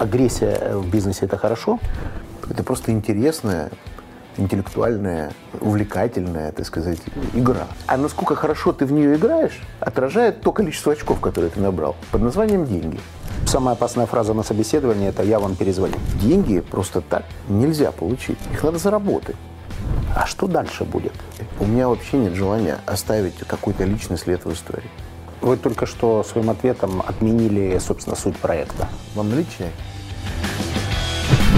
агрессия в бизнесе – это хорошо? Это просто интересная, интеллектуальная, увлекательная, так сказать, игра. А насколько хорошо ты в нее играешь, отражает то количество очков, которые ты набрал, под названием «деньги». Самая опасная фраза на собеседовании – это «я вам перезвоню». Деньги просто так нельзя получить. Их надо заработать. А что дальше будет? У меня вообще нет желания оставить какой-то личный след в истории. Вы только что своим ответом отменили, собственно, суть проекта. Вам наличие?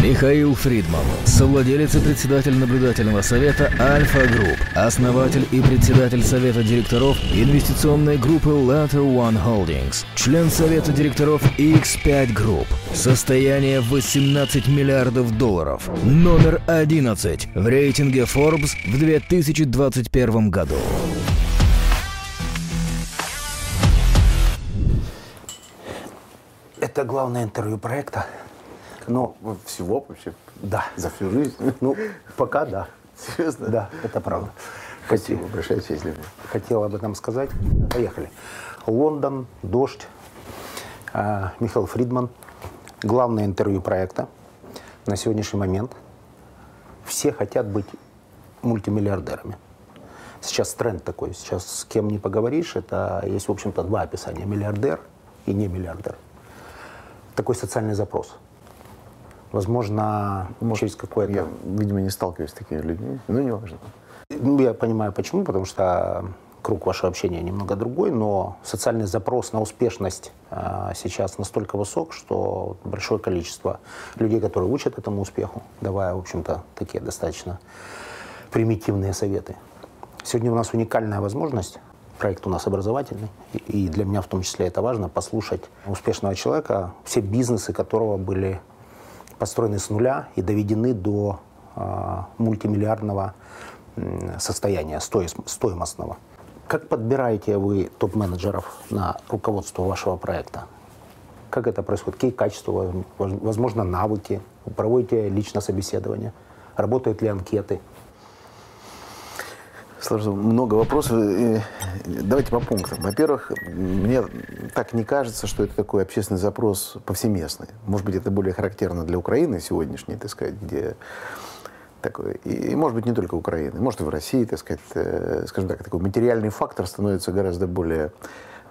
Михаил Фридман, совладелец и председатель наблюдательного совета Альфа-Групп, основатель и председатель совета директоров инвестиционной группы LetterOne Holdings, член совета директоров X5 Group. Состояние 18 миллиардов долларов. Номер 11 в рейтинге Forbes в 2021 году. Это главное интервью проекта. Но всего вообще? Да. За всю жизнь? Ну, пока да. Серьезно? Да, это правда. Спасибо, большое честь для меня. Хотел об этом сказать. Поехали. Лондон, дождь. А, Михаил Фридман. Главное интервью проекта на сегодняшний момент. Все хотят быть мультимиллиардерами. Сейчас тренд такой. Сейчас с кем не поговоришь, это есть, в общем-то, два описания. Миллиардер и не миллиардер. Такой социальный запрос. Возможно, Может, через какое-то... Я, видимо, не сталкиваюсь с такими людьми, но не важно. Ну, я понимаю, почему, потому что круг вашего общения немного другой, но социальный запрос на успешность э, сейчас настолько высок, что большое количество людей, которые учат этому успеху, давая, в общем-то, такие достаточно примитивные советы. Сегодня у нас уникальная возможность, проект у нас образовательный, и для меня в том числе это важно, послушать успешного человека, все бизнесы которого были построены с нуля и доведены до э, мультимиллиардного состояния, стоимостного. Как подбираете вы топ-менеджеров на руководство вашего проекта? Как это происходит? Какие качества, возможно, навыки? Вы проводите лично собеседование? Работают ли анкеты? Сложно, много вопросов. Давайте по пунктам. Во-первых, мне так не кажется, что это такой общественный запрос повсеместный. Может быть, это более характерно для Украины сегодняшней, так сказать, где такой, и, может быть, не только Украины, может, и в России, так сказать, э, скажем так, такой материальный фактор становится гораздо более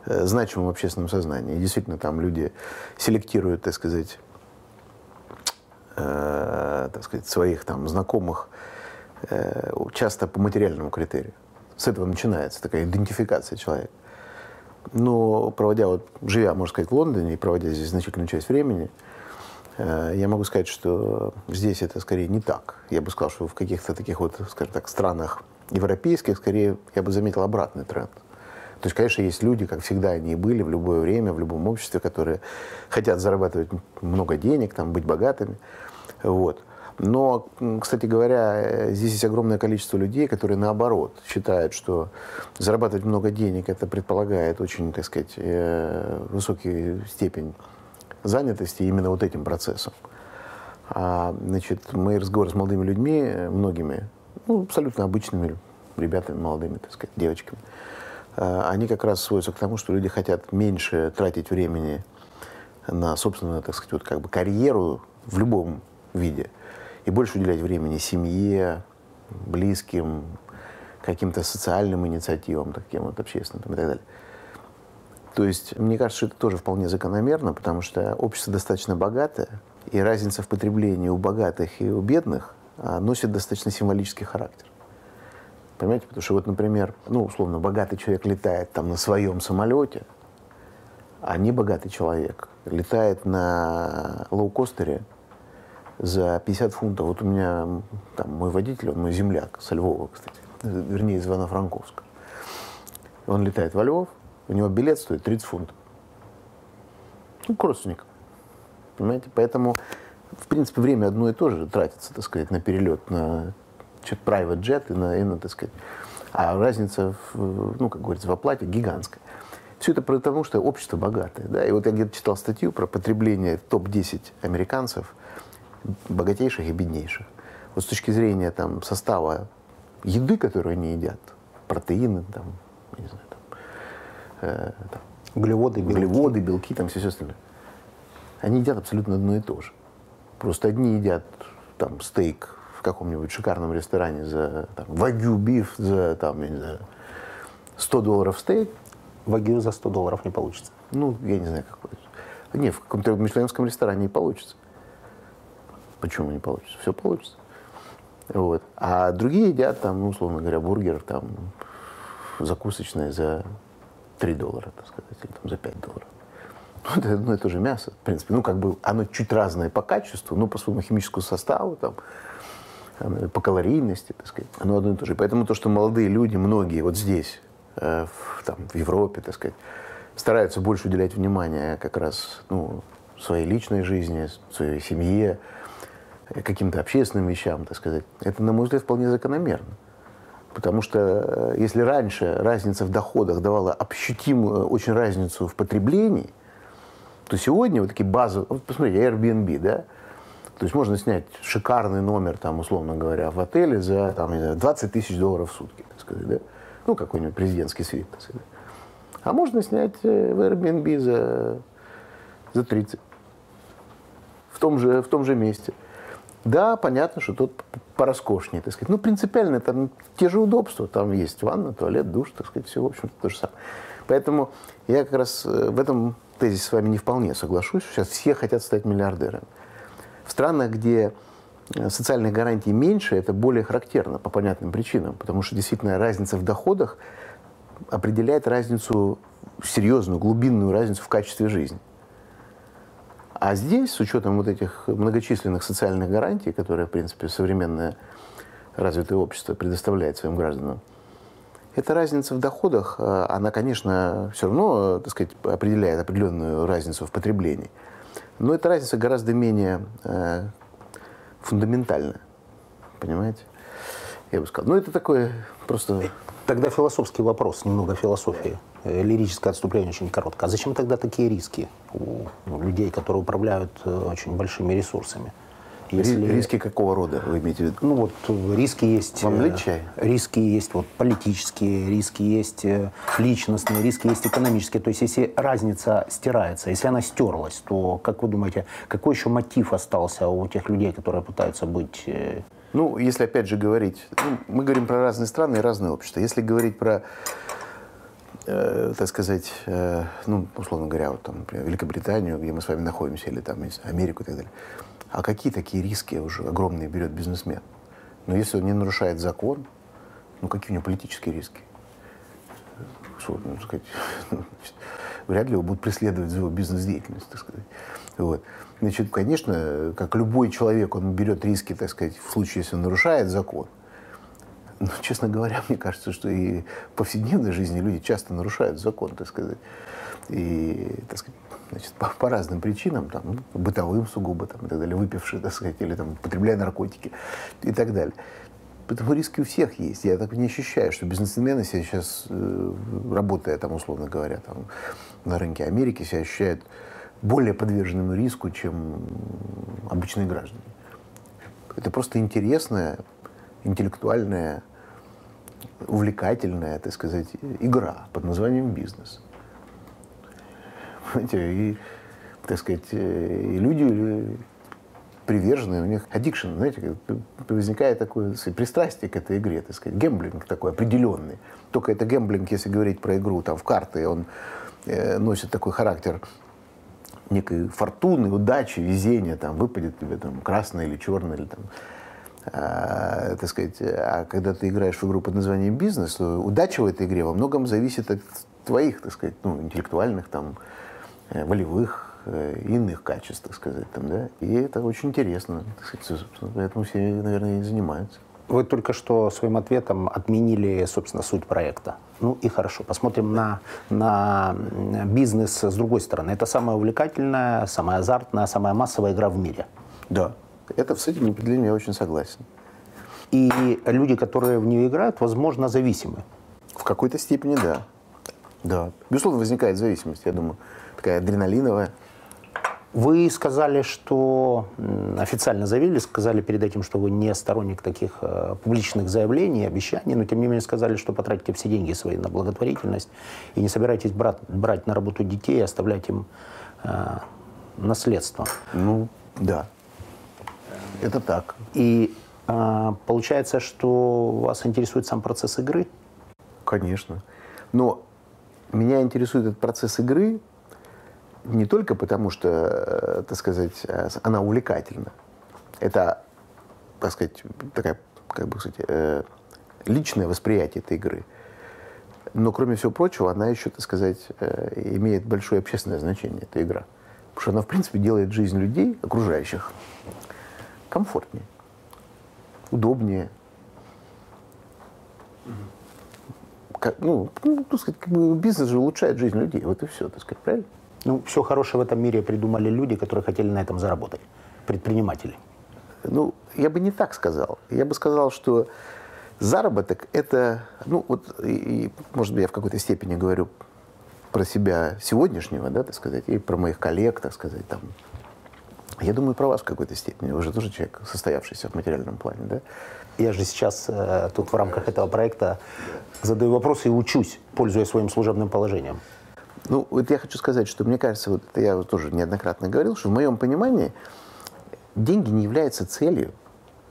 э, значимым в общественном сознании. И действительно, там люди селектируют, так сказать, э, так сказать, своих там знакомых часто по материальному критерию. С этого начинается такая идентификация человека. Но проводя, вот, живя, можно сказать, в Лондоне и проводя здесь значительную часть времени, э, я могу сказать, что здесь это скорее не так. Я бы сказал, что в каких-то таких вот, скажем так, странах европейских, скорее, я бы заметил обратный тренд. То есть, конечно, есть люди, как всегда они и были в любое время, в любом обществе, которые хотят зарабатывать много денег, там, быть богатыми. Вот. Но, кстати говоря, э, здесь есть огромное количество людей, которые наоборот считают, что зарабатывать много денег это предполагает очень, так сказать, э, высокий степень занятости именно вот этим процессом. А, значит, мои разговоры с молодыми людьми, э, многими, ну, абсолютно обычными ребятами, молодыми, так сказать, девочками, они как раз сводятся к тому, что люди хотят меньше тратить времени на собственную, так сказать, вот как бы карьеру в любом виде – и больше уделять времени семье, близким, каким-то социальным инициативам, таким вот общественным и так далее. То есть, мне кажется, что это тоже вполне закономерно, потому что общество достаточно богатое, и разница в потреблении у богатых и у бедных а, носит достаточно символический характер. Понимаете? Потому что вот, например, ну, условно, богатый человек летает там на своем самолете, а не богатый человек летает на лоукостере за 50 фунтов. Вот у меня там мой водитель, он мой земляк со Львова, кстати, вернее, из Ивано-Франковска. Он летает во Львов, у него билет стоит 30 фунтов. Ну, к родственникам. Понимаете? Поэтому, в принципе, время одно и то же тратится, так сказать, на перелет, на private jet и на, и на, так сказать. А разница, в, ну, как говорится, в оплате гигантская. Все это потому, что общество богатое. Да? И вот я где-то читал статью про потребление топ-10 американцев богатейших и беднейших. Вот с точки зрения там, состава еды, которую они едят, протеины, там, не знаю, там, э, там, углеводы, белки. углеводы, белки, там все, все остальное. они едят абсолютно одно и то же. Просто одни едят там стейк в каком-нибудь шикарном ресторане за там, вагю биф за там, я не знаю, 100 долларов стейк. Вагю за 100 долларов не получится. Ну, я не знаю, какой. Не, в каком-то мишленовском ресторане не получится. Почему не получится? Все получится. Вот. А другие едят там, ну, условно говоря, бургер там закусочный за 3 доллара, так сказать, или там за 5 долларов. Ну, это, ну, это же мясо, в принципе. Ну, как бы оно чуть разное по качеству, но по своему химическому составу, там, по калорийности, так сказать, оно одно и то же. Поэтому то, что молодые люди, многие вот здесь, э, в, там, в Европе, так сказать, стараются больше уделять внимание как раз ну, своей личной жизни, своей семье, каким-то общественным вещам, так сказать, это, на мой взгляд, вполне закономерно. Потому что э, если раньше разница в доходах давала ощутимую очень разницу в потреблении, то сегодня вот такие базовые... Вот посмотрите, Airbnb, да? То есть можно снять шикарный номер, там, условно говоря, в отеле за там, 20 тысяч долларов в сутки, так сказать, да? Ну, какой-нибудь президентский свит, так сказать. А можно снять э, в Airbnb за, за 30. В том же, в том же месте. Да, понятно, что тут пороскошнее, так сказать. Ну, принципиально, там те же удобства. Там есть ванна, туалет, душ, так сказать, все, в общем-то, то же самое. Поэтому я как раз э, в этом тезисе с вами не вполне соглашусь. Сейчас все хотят стать миллиардерами. В странах, где э, социальных гарантий меньше, это более характерно по понятным причинам. Потому что действительно разница в доходах определяет разницу, серьезную, глубинную разницу в качестве жизни. А здесь, с учетом вот этих многочисленных социальных гарантий, которые, в принципе, современное развитое общество предоставляет своим гражданам, эта разница в доходах, э, она, конечно, все равно, так сказать, определяет определенную разницу в потреблении. Но эта разница гораздо менее э, фундаментальная. Понимаете? Я бы сказал. Ну, это такое просто... Тогда философский вопрос, немного философии. Э, лирическое отступление очень короткое. А зачем тогда такие риски у людей, которые управляют э, очень большими ресурсами? Если... Риски какого рода вы имеете в виду? Ну вот риски есть... Вам лить чай? Риски есть вот, политические, риски есть личностные, риски есть экономические. То есть если разница стирается, если она стерлась, то, как вы думаете, какой еще мотив остался у тех людей, которые пытаются быть... Ну, если опять же говорить... Ну, мы говорим про разные страны и разные общества. Если говорить про э, так сказать, э, ну, условно говоря, вот там, например, Великобританию, где мы с вами находимся, или там, Америку и так далее. А какие такие риски уже огромные берет бизнесмен? Но если он не нарушает закон, ну, какие у него политические риски? Ну, сказать, вряд ли его будут преследовать за его бизнес-деятельность, так сказать. Вот. Значит, конечно, как любой человек, он берет риски, так сказать, в случае, если он нарушает закон. Но, ну, честно говоря, мне кажется, что и в повседневной жизни люди часто нарушают закон, так сказать. И, так сказать, значит, по, по разным причинам, там, ну, бытовым сугубо, там, и так далее, выпившие, так сказать, или там, употребляя наркотики и так далее. Поэтому риски у всех есть. Я так не ощущаю, что бизнесмены себя сейчас, э, работая там, условно говоря, там, на рынке Америки, себя ощущают более подверженным риску, чем обычные граждане. Это просто интересная, интеллектуальная увлекательная, так сказать, игра под названием бизнес. Понимаете, и, так сказать, и люди приверженные, у них addiction, знаете, возникает такое сказать, пристрастие к этой игре, так сказать, гемблинг такой определенный. Только это гемблинг, если говорить про игру там в карты, он э, носит такой характер некой фортуны, удачи, везения, там выпадет тебе там красное или черное, или там а, так сказать, а когда ты играешь в игру под названием бизнес, то удача в этой игре во многом зависит от твоих, так сказать, ну, интеллектуальных, там, э, волевых, э, иных качеств, так сказать, там, да, и это очень интересно, так сказать, поэтому все, наверное, и занимаются. Вы только что своим ответом отменили, собственно, суть проекта. Ну и хорошо. Посмотрим на, на бизнес с другой стороны. Это самая увлекательная, самая азартная, самая массовая игра в мире. Да. Это с этим определением я очень согласен. И люди, которые в нее играют, возможно, зависимы. В какой-то степени, да. Да. Безусловно, возникает зависимость, я думаю, такая адреналиновая. Вы сказали, что официально заявили, сказали перед этим, что вы не сторонник таких э, публичных заявлений, обещаний, но тем не менее сказали, что потратите все деньги свои на благотворительность и не собираетесь брать, брать на работу детей и оставлять им э, наследство. Ну, да. Это так. И а, получается, что вас интересует сам процесс игры? Конечно. Но меня интересует этот процесс игры не только потому, что, э, так сказать, э, она увлекательна. Это, так сказать, такая, как бы сказать, э, личное восприятие этой игры. Но, кроме всего прочего, она еще, так сказать, имеет большое общественное значение, эта игра. Потому что она, в принципе, делает жизнь людей, окружающих, комфортнее, удобнее. Как, ну, ну, так сказать, как бы бизнес же улучшает жизнь людей. Вот и все, так сказать, правильно? Ну, все хорошее в этом мире придумали люди, которые хотели на этом заработать. Предприниматели. Ну, я бы не так сказал. Я бы сказал, что заработок – это, ну, вот, и, и, может быть, я в какой-то степени говорю про себя сегодняшнего, да, так сказать, и про моих коллег, так сказать, там. Я думаю, про вас в какой-то степени. Вы же тоже человек, состоявшийся в материальном плане, да? Я же сейчас э, тут в рамках этого проекта задаю вопросы и учусь, пользуясь своим служебным положением. Ну, вот я хочу сказать, что мне кажется, вот это я тоже неоднократно говорил, что в моем понимании деньги не являются целью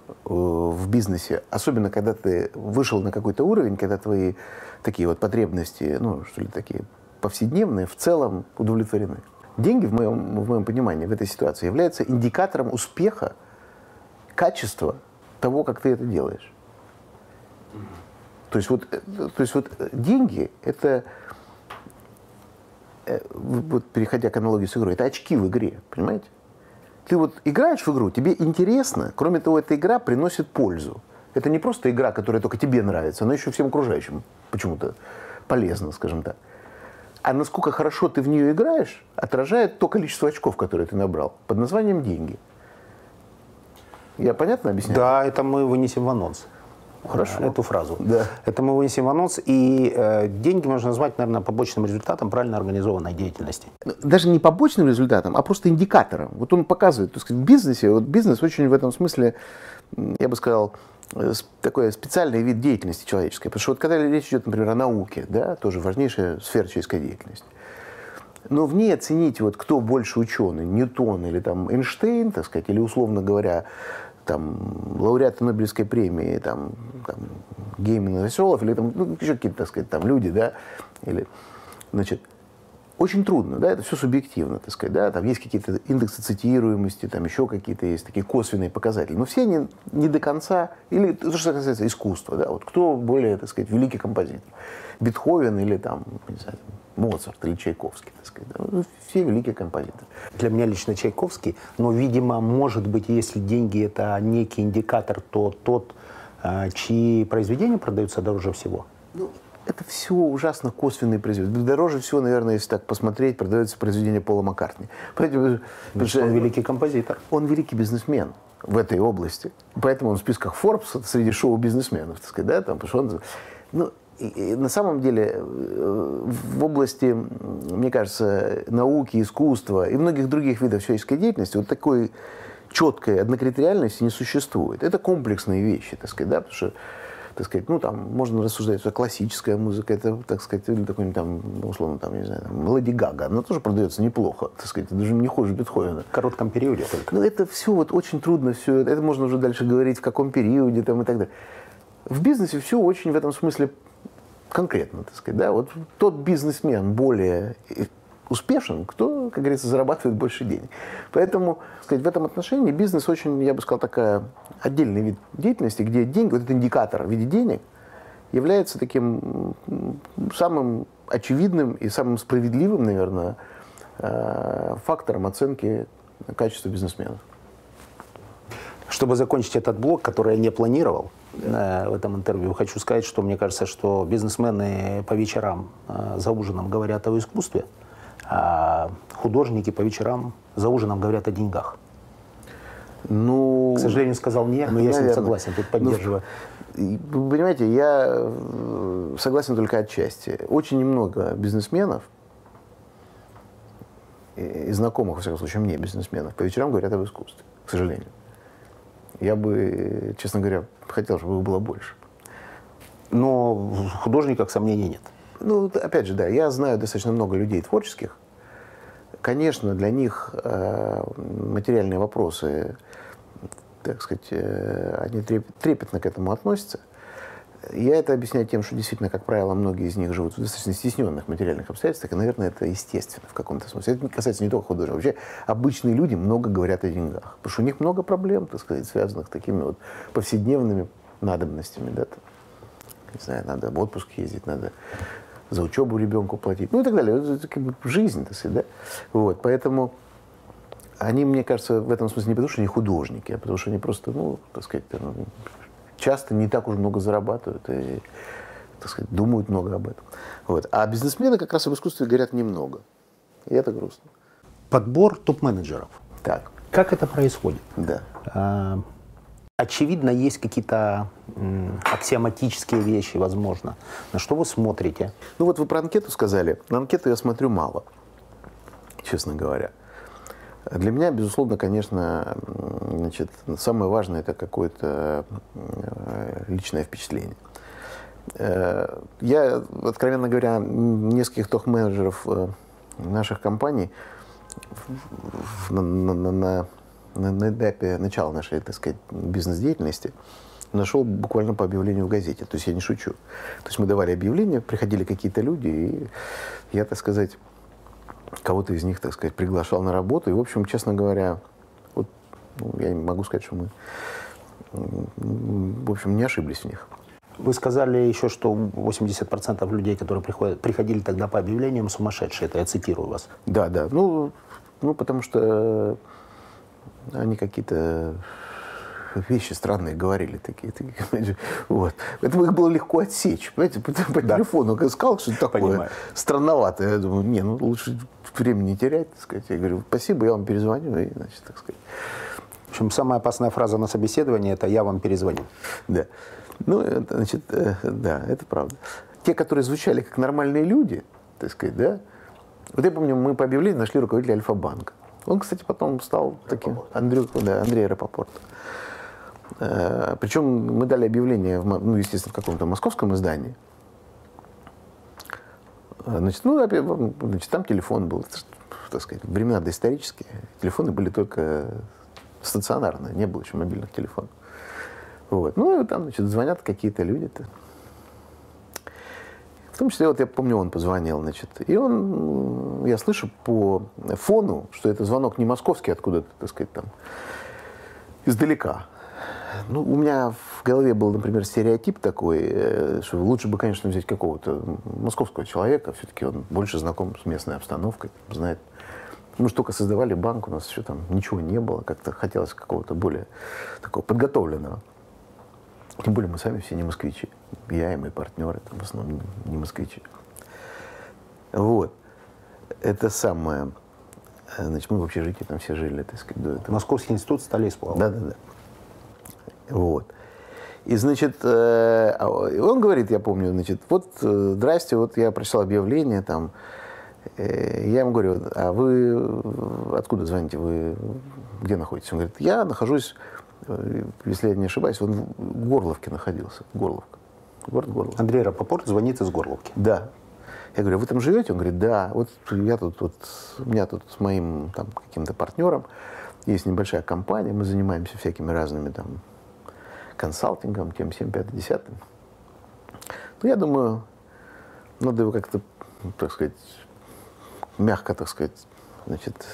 э, в бизнесе, особенно когда ты вышел на какой-то уровень, когда твои такие вот потребности, ну, что ли, такие повседневные, в целом удовлетворены. Деньги, в моем, в моем понимании, в этой ситуации являются индикатором успеха, качества того, как ты это делаешь. То есть вот, то есть вот деньги – это Э, вот переходя к аналогии с игрой, это очки в игре, понимаете? Ты вот играешь в игру, тебе интересно, кроме того, эта игра приносит пользу. Это не просто игра, которая только тебе нравится, она еще всем окружающим почему-то полезна, скажем так. А насколько хорошо ты в нее играешь, отражает то количество очков, которые ты набрал, под названием деньги. Я понятно объясняю? Да, это мы вынесем в анонс. Хорошо. эту фразу. Да. Это мы вынесем в анонс. И э, деньги можно назвать, наверное, побочным результатом правильно организованной деятельности. Ну, даже не побочным результатом, а просто индикатором. Вот он показывает, так сказать, в бизнесе, вот бизнес очень в этом смысле, я бы сказал, э, такой специальный вид деятельности человеческой. Потому что вот когда речь идет, например, о науке, да, тоже важнейшая сфера человеческой деятельности. Но в ней оценить, вот, кто больше ученый, Ньютон или там Эйнштейн, так сказать, или, условно говоря, там, лауреаты Нобелевской премии, там, там Гейман и Веселов, или там, ну, еще какие-то, так сказать, там люди, да, или, значит, очень трудно, да, это все субъективно, так сказать, да, там есть какие-то индексы цитируемости, там еще какие-то есть такие косвенные показатели, но все они не до конца, или то, что касается искусства, да, вот кто более, так сказать, великий композитор, Бетховен или там, не знаю, Моцарт или Чайковский, так сказать, да, все великие композиторы. Для меня лично Чайковский, но, видимо, может быть, если деньги это некий индикатор, то тот, э, чьи произведения продаются дороже всего. Ну, это все ужасно косвенные произведения. Дороже всего, наверное, если так посмотреть, продается произведение Пола Маккартни. Понимаете, что он великий композитор. Он великий бизнесмен в этой области. Поэтому он в списках Forbes среди шоу-бизнесменов, так сказать, да, там, потому что он... Ну, и, и на самом деле э, в области, мне кажется, науки, искусства и многих других видов человеческой деятельности вот такой четкой однокритериальности не существует. Это комплексные вещи, так сказать, да, потому что так сказать, ну, там, можно рассуждать, что классическая музыка, это, так сказать, или такой там, условно, там, не знаю, там, Леди Гага, она тоже продается неплохо, так сказать, даже не хуже Бетховена. В коротком периоде только. Ну, это все вот очень трудно, все, это можно уже дальше говорить, в каком периоде, там, и так далее. В бизнесе все очень в этом смысле конкретно, так сказать, да, вот тот бизнесмен более успешен, кто, как говорится, зарабатывает больше денег. Поэтому, сказать, в этом отношении бизнес очень, я бы сказал, такая отдельный вид деятельности, где деньги, вот этот индикатор в виде денег, является таким самым очевидным и самым справедливым, наверное, э, фактором оценки качества бизнесменов. Чтобы закончить этот блок, который я не планировал э, в этом интервью, хочу сказать, что мне кажется, что бизнесмены по вечерам э, за ужином говорят о искусстве, а художники по вечерам за ужином говорят о деньгах. Ну, К сожалению, сказал не, но я с ним согласен, тут поддерживаю. Ну, вы понимаете, я э, согласен только отчасти. Очень немного бизнесменов, и знакомых, во всяком случае, мне бизнесменов, по вечерам говорят об искусстве, к сожалению. Я бы, честно говоря, хотел, чтобы их было больше. Но в художниках сомнений нет. Ну, опять же, да, я знаю достаточно много людей творческих, конечно, для них э, материальные вопросы, так сказать, э, они трепетно к этому относятся. Я это объясняю тем, что действительно, как правило, многие из них живут в достаточно стесненных материальных обстоятельствах, и, наверное, это естественно в каком-то смысле. Это касается не только художников. Вообще обычные люди много говорят о деньгах, потому что у них много проблем, так сказать, связанных с такими вот повседневными надобностями. Да? Не знаю, надо в отпуск ездить, надо за учебу ребенку платить, ну и так далее. Это как бы жизнь, так сказать, да? Вот, поэтому они, мне кажется, в этом смысле не потому, что они художники, а потому что они просто, ну, так сказать, часто не так уж много зарабатывают и, так сказать, думают много об этом. Вот. А бизнесмены как раз об искусстве говорят немного. И это грустно. Подбор топ-менеджеров. Так. Как это происходит? Да. А, очевидно, есть какие-то аксиоматические вещи, возможно. На что вы смотрите? Ну вот вы про анкету сказали. На анкету я смотрю мало, честно говоря. Для меня, безусловно, конечно, значит, самое важное это какое-то э, личное впечатление. Э, я, откровенно говоря, нескольких топ-менеджеров э, наших компаний на, на, на, на этапе начала нашей, так сказать, бизнес-деятельности нашел буквально по объявлению в газете. То есть я не шучу. То есть мы давали объявление, приходили какие-то люди, и я, так сказать, кого-то из них, так сказать, приглашал на работу. И, в общем, честно говоря, вот, ну, я не могу сказать, что мы, в общем, не ошиблись в них. Вы сказали еще, что 80% людей, которые приходят, приходили тогда по объявлениям, сумасшедшие. Это я цитирую вас. Да, да. Ну, ну потому что они какие-то вещи странные говорили такие. такие вот. Поэтому их было легко отсечь. Понимаете, по, по да. телефону сказал, что такое Понимаю. странновато. Я думаю, не, ну лучше времени не терять, так сказать. Я говорю, спасибо, я вам перезвоню. И, значит, так сказать. В общем, самая опасная фраза на собеседовании – это «я вам перезвоню». Да. Ну, это, значит, э, да, это правда. Те, которые звучали как нормальные люди, так сказать, да, вот я помню, мы по объявлению нашли руководителя Альфа-банка. Он, кстати, потом стал таким, Андрю, да, Андрей Рапопорт. Э, Причем мы дали объявление, в, ну, естественно, в каком-то московском издании. Э, значит, ну, значит, там телефон был, так сказать, времена доисторические. Телефоны были только стационарные, не было еще мобильных телефонов. Вот. Ну, и там, значит, звонят какие-то люди. -то. В том числе, вот я помню, он позвонил, значит, и он, я слышу по фону, что это звонок не московский, откуда-то, так сказать, там, издалека. Ну, у меня в голове был, например, стереотип такой, э, что лучше бы, конечно, взять какого-то московского человека, все-таки он больше знаком с местной обстановкой, знает. Мы же только создавали банк, у нас еще там ничего не было, как-то хотелось какого-то более такого подготовленного. Тем более мы сами все не москвичи. Я и мои партнеры, там, в основном не москвичи. Вот. Это самое. Значит, мы в общежитии там все жили, так сказать, до этого. Московский институт стали исполнять. Да, да, да. Вот. И, значит, э, а, он говорит, я помню, значит, вот, э, здрасте, вот я прочитал объявление, там, э, я ему говорю, а вы откуда звоните, вы где находитесь? Он говорит, я нахожусь, если я не ошибаюсь, он в Горловке находился, Горловка, город Горловка. Андрей Рапопорт звонит из Горловки. Да. Я говорю, вы там живете? Он говорит, да, вот я тут, вот, у меня тут с моим там каким-то партнером есть небольшая компания, мы занимаемся всякими разными там консалтингом, тем 7, 5, 10. Ну, я думаю, надо его как-то, так сказать, мягко, так сказать, значит,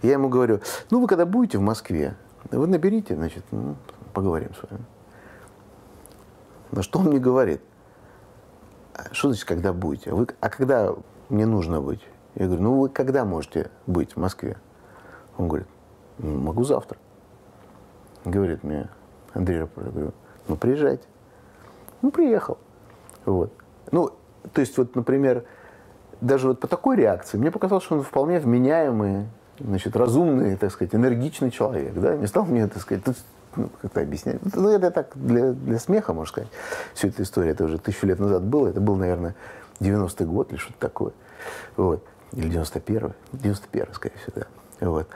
я ему говорю, ну, вы когда будете в Москве, вы наберите, значит, ну, поговорим с вами. На что он мне говорит? «А что значит, когда будете? Вы, а когда мне нужно быть? Я говорю, ну вы когда можете быть в Москве? Он говорит, ну, могу завтра. Говорит мне, Андрей Рапопорт. Говорю, ну, приезжайте. Ну, приехал. Вот. Ну, то есть, вот, например, даже вот по такой реакции мне показалось, что он вполне вменяемый, значит, разумный, так сказать, энергичный человек, да, не стал мне, так сказать, ну, как-то объяснять. Ну, это так для, для смеха, можно сказать. Всю эту историю, это уже тысячу лет назад было, это был, наверное, 90-й год или что-то такое. Вот. Или 91-й. 91-й, скорее всего, да. Вот.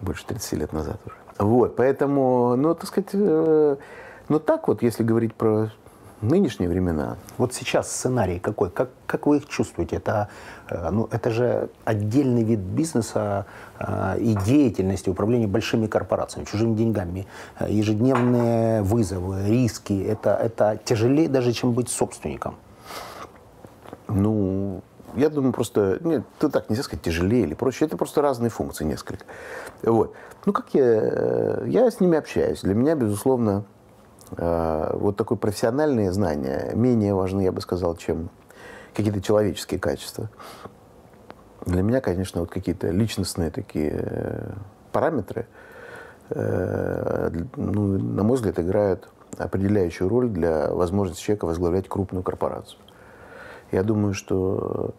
Больше 30 лет назад уже. Вот, поэтому, ну, так сказать, э, ну так вот, если говорить про нынешние времена. Вот сейчас сценарий какой? Как, как вы их чувствуете? Это, э, ну, это же отдельный вид бизнеса э, и деятельности управления большими корпорациями, чужими деньгами, э, ежедневные вызовы, риски. Это, это тяжелее даже, чем быть собственником. Ну, я думаю, просто, нет, ты так нельзя сказать, тяжелее или проще. Это просто разные функции несколько. Вот. Ну, как я, э, я с ними общаюсь. Для меня, безусловно, Э, вот такое профессиональные знания менее важны, я бы сказал, чем какие-то человеческие качества. Для меня, конечно, вот какие-то личностные такие э, параметры, ну, на мой взгляд, играют определяющую роль для возможности человека возглавлять крупную корпорацию. Я думаю, что...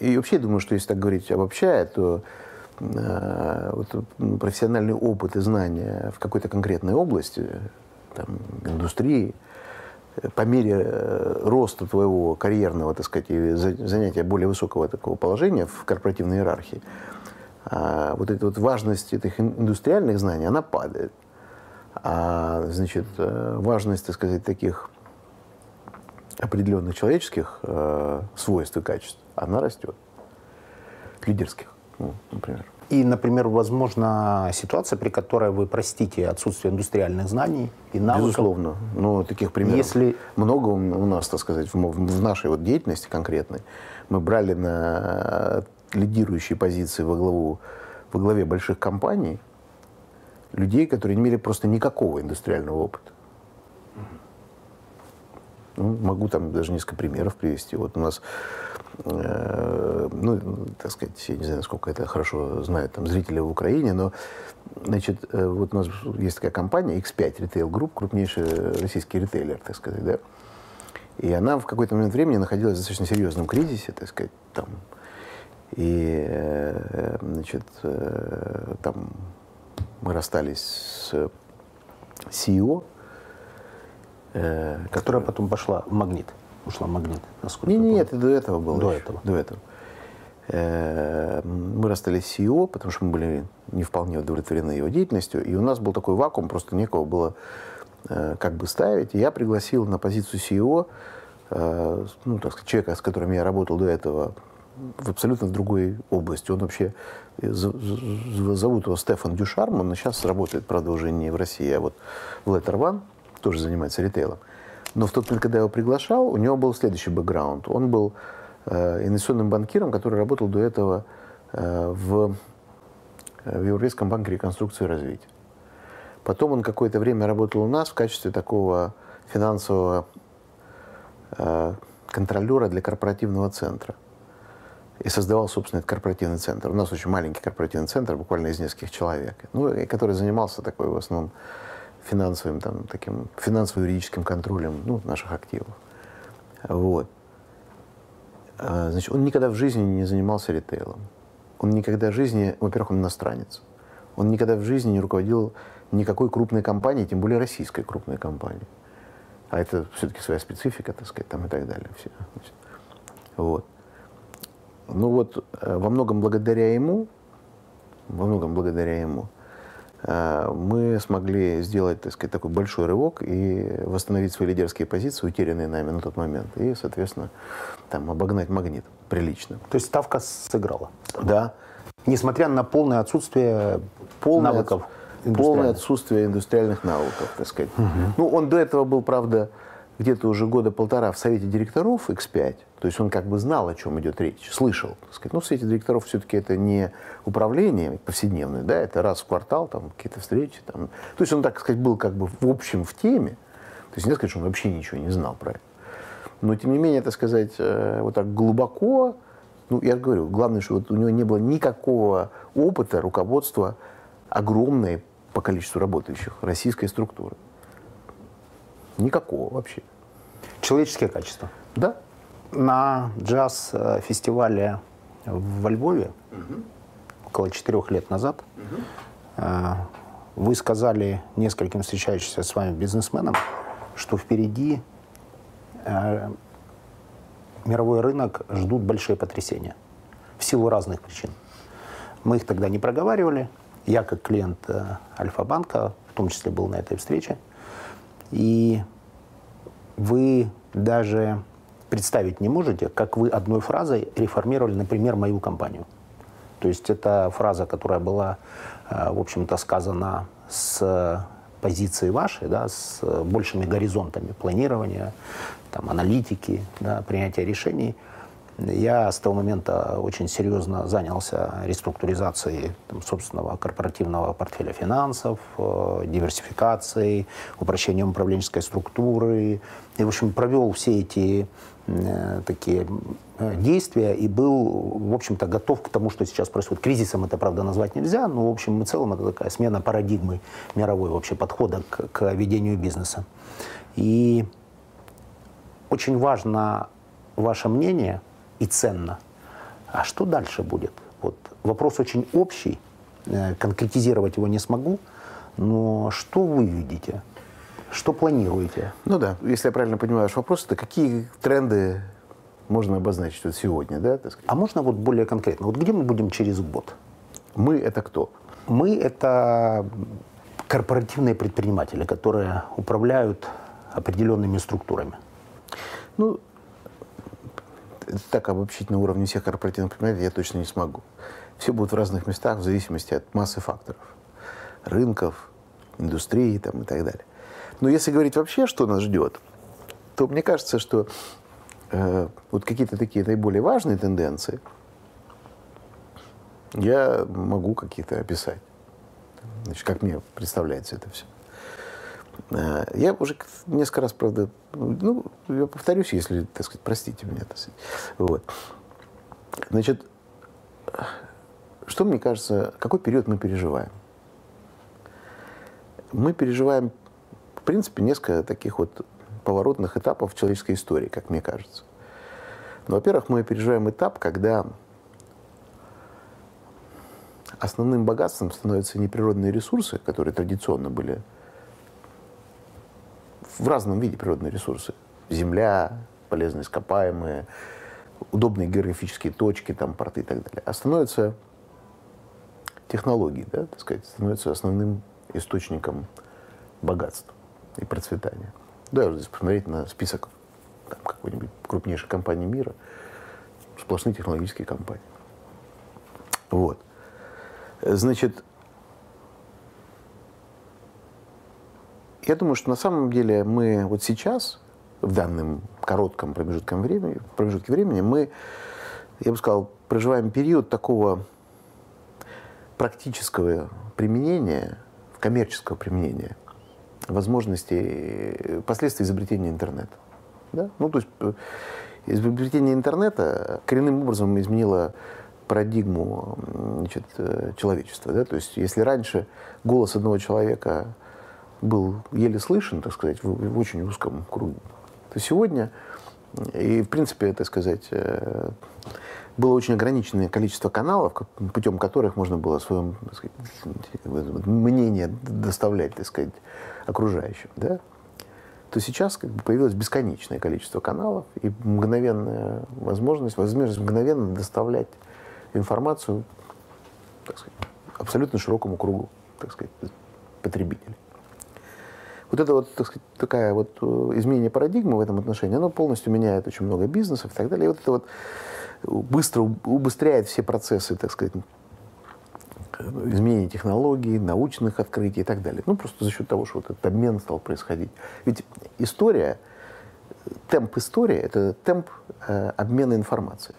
И вообще думаю, что если так говорить обобщая, то вот, профессиональный опыт и знания в какой-то конкретной области, там, индустрии, по мере э, роста твоего карьерного, так сказать, и занятия более высокого такого положения в корпоративной иерархии, а, вот эта вот важность этих индустриальных знаний, она падает. А, значит, э, важность, так сказать, таких определенных человеческих э, свойств и качеств, она растет. Лидерских, ну, например. И, например, возможно ситуация, при которой вы простите отсутствие индустриальных знаний и навыков. Безусловно. Но таких примеров Если... много у нас, так сказать, в, нашей вот деятельности конкретной. Мы брали на лидирующие позиции во, главу, во главе больших компаний людей, которые не имели просто никакого индустриального опыта. Ну, могу там даже несколько примеров привести. Вот у нас Э, ну, так сказать, я не знаю, насколько это хорошо знают там зрители в Украине, но, значит, э, вот у нас есть такая компания X5 Retail Group, крупнейший российский ритейлер, так сказать, да, и она в какой-то момент времени находилась в достаточно серьезном кризисе, так сказать, там, и, э, значит, там мы расстались с CEO, которая потом пошла в «Магнит» ушла магнит? Насколько нет, нет, это до этого было. До еще. этого. До этого. Э, мы расстались с CEO, потому что мы были не вполне удовлетворены его деятельностью, и у нас был такой вакуум, просто некого было э, как бы ставить. И я пригласил на позицию CEO, э, ну, так сказать, человека, с которым я работал до этого, в абсолютно в другой области. Он вообще, зовут его Стефан Дюшарм, он сейчас работает, правда, уже не в России, а вот в One, тоже занимается ритейлом. Но в тот момент, когда я его приглашал, у него был следующий бэкграунд. Он был э, инвестиционным банкиром, который работал до этого э, в, э, в Европейском банке реконструкции и развития. Потом он какое-то время работал у нас в качестве такого финансового э, контролера для корпоративного центра. И создавал, собственно, этот корпоративный центр. У нас очень маленький корпоративный центр, буквально из нескольких человек. Ну, и который занимался такой в основном финансовым, там, таким финансово-юридическим контролем ну, наших активов. Вот. А, значит, он никогда в жизни не занимался ритейлом. Он никогда в жизни, во-первых, он иностранец. Он никогда в жизни не руководил никакой крупной компанией, тем более российской крупной компанией. А это все-таки своя специфика, так сказать, там и так далее. Все. Вот. Ну вот, э, во многом благодаря ему, во многом благодаря ему, мы смогли сделать, так сказать, такой большой рывок и восстановить свои лидерские позиции, утерянные нами на тот момент, и, соответственно, там, обогнать магнит прилично. То есть ставка сыграла? Да. Несмотря на полное отсутствие полное навыков? Полное отсутствие индустриальных навыков, так сказать. Угу. Ну, он до этого был, правда, где-то уже года полтора в Совете директоров X5, то есть он как бы знал, о чем идет речь, слышал. Так сказать. Ну, в Совете директоров все-таки это не управление повседневное, да, это раз в квартал, там, какие-то встречи. Там. То есть он, так сказать, был как бы в общем в теме, то есть не сказать, что он вообще ничего не знал про это. Но, тем не менее, это сказать, э, вот так глубоко, ну, я говорю, главное, что вот у него не было никакого опыта руководства огромной по количеству работающих российской структуры. Никакого вообще. Человеческие качества? Да. На джаз-фестивале во Львове угу. около четырех лет назад угу. вы сказали нескольким встречающимся с вами бизнесменам, что впереди э, мировой рынок ждут большие потрясения в силу разных причин. Мы их тогда не проговаривали. Я, как клиент э, Альфа-банка, в том числе был на этой встрече. И вы даже представить не можете, как вы одной фразой реформировали, например, мою компанию. То есть это фраза, которая была, э, в общем-то, сказана с позиции вашей, да, с большими горизонтами планирования, там, аналитики, да, принятия решений – я с того момента очень серьезно занялся реструктуризацией там, собственного корпоративного портфеля финансов, э, диверсификацией, упрощением управленческой структуры. И, в общем, провел все эти такие э, действия и был, в общем-то, готов к тому, что сейчас происходит. Кризисом это, правда, назвать нельзя, но, в общем и целом, это такая смена парадигмы мировой вообще подхода к, к ведению бизнеса. И очень важно ваше мнение – и ценно. А что дальше будет? Вот вопрос очень общий, э, конкретизировать его не смогу, но что вы видите? Что планируете? Ну да, если я правильно понимаю ваш вопрос, это какие тренды можно обозначить вот сегодня, да? А можно вот более конкретно? Вот где мы будем через год? Мы — это кто? Мы — это корпоративные предприниматели, которые управляют определенными структурами. Ну, так обобщить на уровне всех корпоративных предприятий я точно не смогу. Все будут в разных местах в зависимости от массы факторов. Рынков, индустрии там, и так далее. Но если говорить вообще, что нас ждет, то мне кажется, что э, вот какие-то такие наиболее важные тенденции я могу какие-то описать. Значит, как мне представляется это все. Э, я уже несколько раз, правда, ну, я повторюсь, если, так сказать, простите меня. Так сказать. Вот. Значит, что мне кажется, какой период мы переживаем? Мы переживаем, принципе, несколько таких вот поворотных этапов в человеческой истории, как мне кажется. Ну, во-первых, мы переживаем этап, когда основным богатством становятся не природные ресурсы, которые традиционно были в разном виде природные ресурсы. Земля, полезные ископаемые, удобные географические точки, там, порты и так далее. А становятся технологии, да, так сказать, становятся основным источником богатства и процветания. Да, здесь посмотреть на список какой-нибудь крупнейшей компании мира, сплошные технологические компании. Вот. Значит, Я думаю, что на самом деле мы вот сейчас, в данном коротком промежутке времени, промежутке времени мы, я бы сказал, проживаем период такого практического применения, коммерческого применения возможностей, последствий изобретения интернета. Да? Ну, то есть э, изобретение интернета коренным образом изменило парадигму значит, э, человечества. Да? То есть если раньше голос одного человека был еле слышен, так сказать, в, в очень узком кругу, то сегодня, и в принципе, так сказать, э, было очень ограниченное количество каналов, путем которых можно было свое мнение доставлять, так сказать, окружающим, да, то сейчас как бы, появилось бесконечное количество каналов и мгновенная возможность, возможность мгновенно доставлять информацию так сказать, абсолютно широкому кругу так сказать, потребителей. Вот это вот, так сказать, такая вот э, изменение парадигмы в этом отношении, оно полностью меняет очень много бизнесов и так далее. И вот это вот быстро убыстряет все процессы, так сказать, изменения технологий, научных открытий и так далее. Ну, просто за счет того, что вот этот обмен стал происходить. Ведь история, темп истории – это темп э, обмена информацией.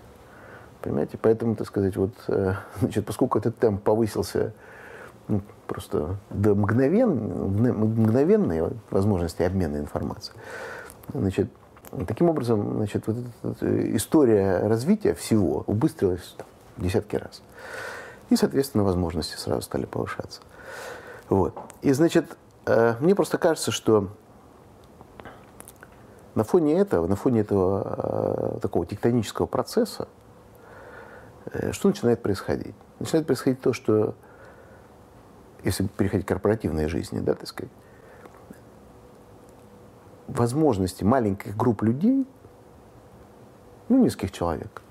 Понимаете? Поэтому, так сказать, вот, э, значит, поскольку этот темп повысился ну, просто до мгновен, мгновенной возможности обмена информацией. Значит, таким образом, значит, вот эта история развития всего убыстрилась там, десятки раз. И, соответственно, возможности сразу стали повышаться. Вот. И, значит, э, мне просто кажется, что на фоне этого, на фоне этого э, такого тектонического процесса, э, что начинает происходить? Начинает происходить то, что если переходить к корпоративной жизни, да, так сказать, возможности маленьких групп людей, ну, нескольких человек,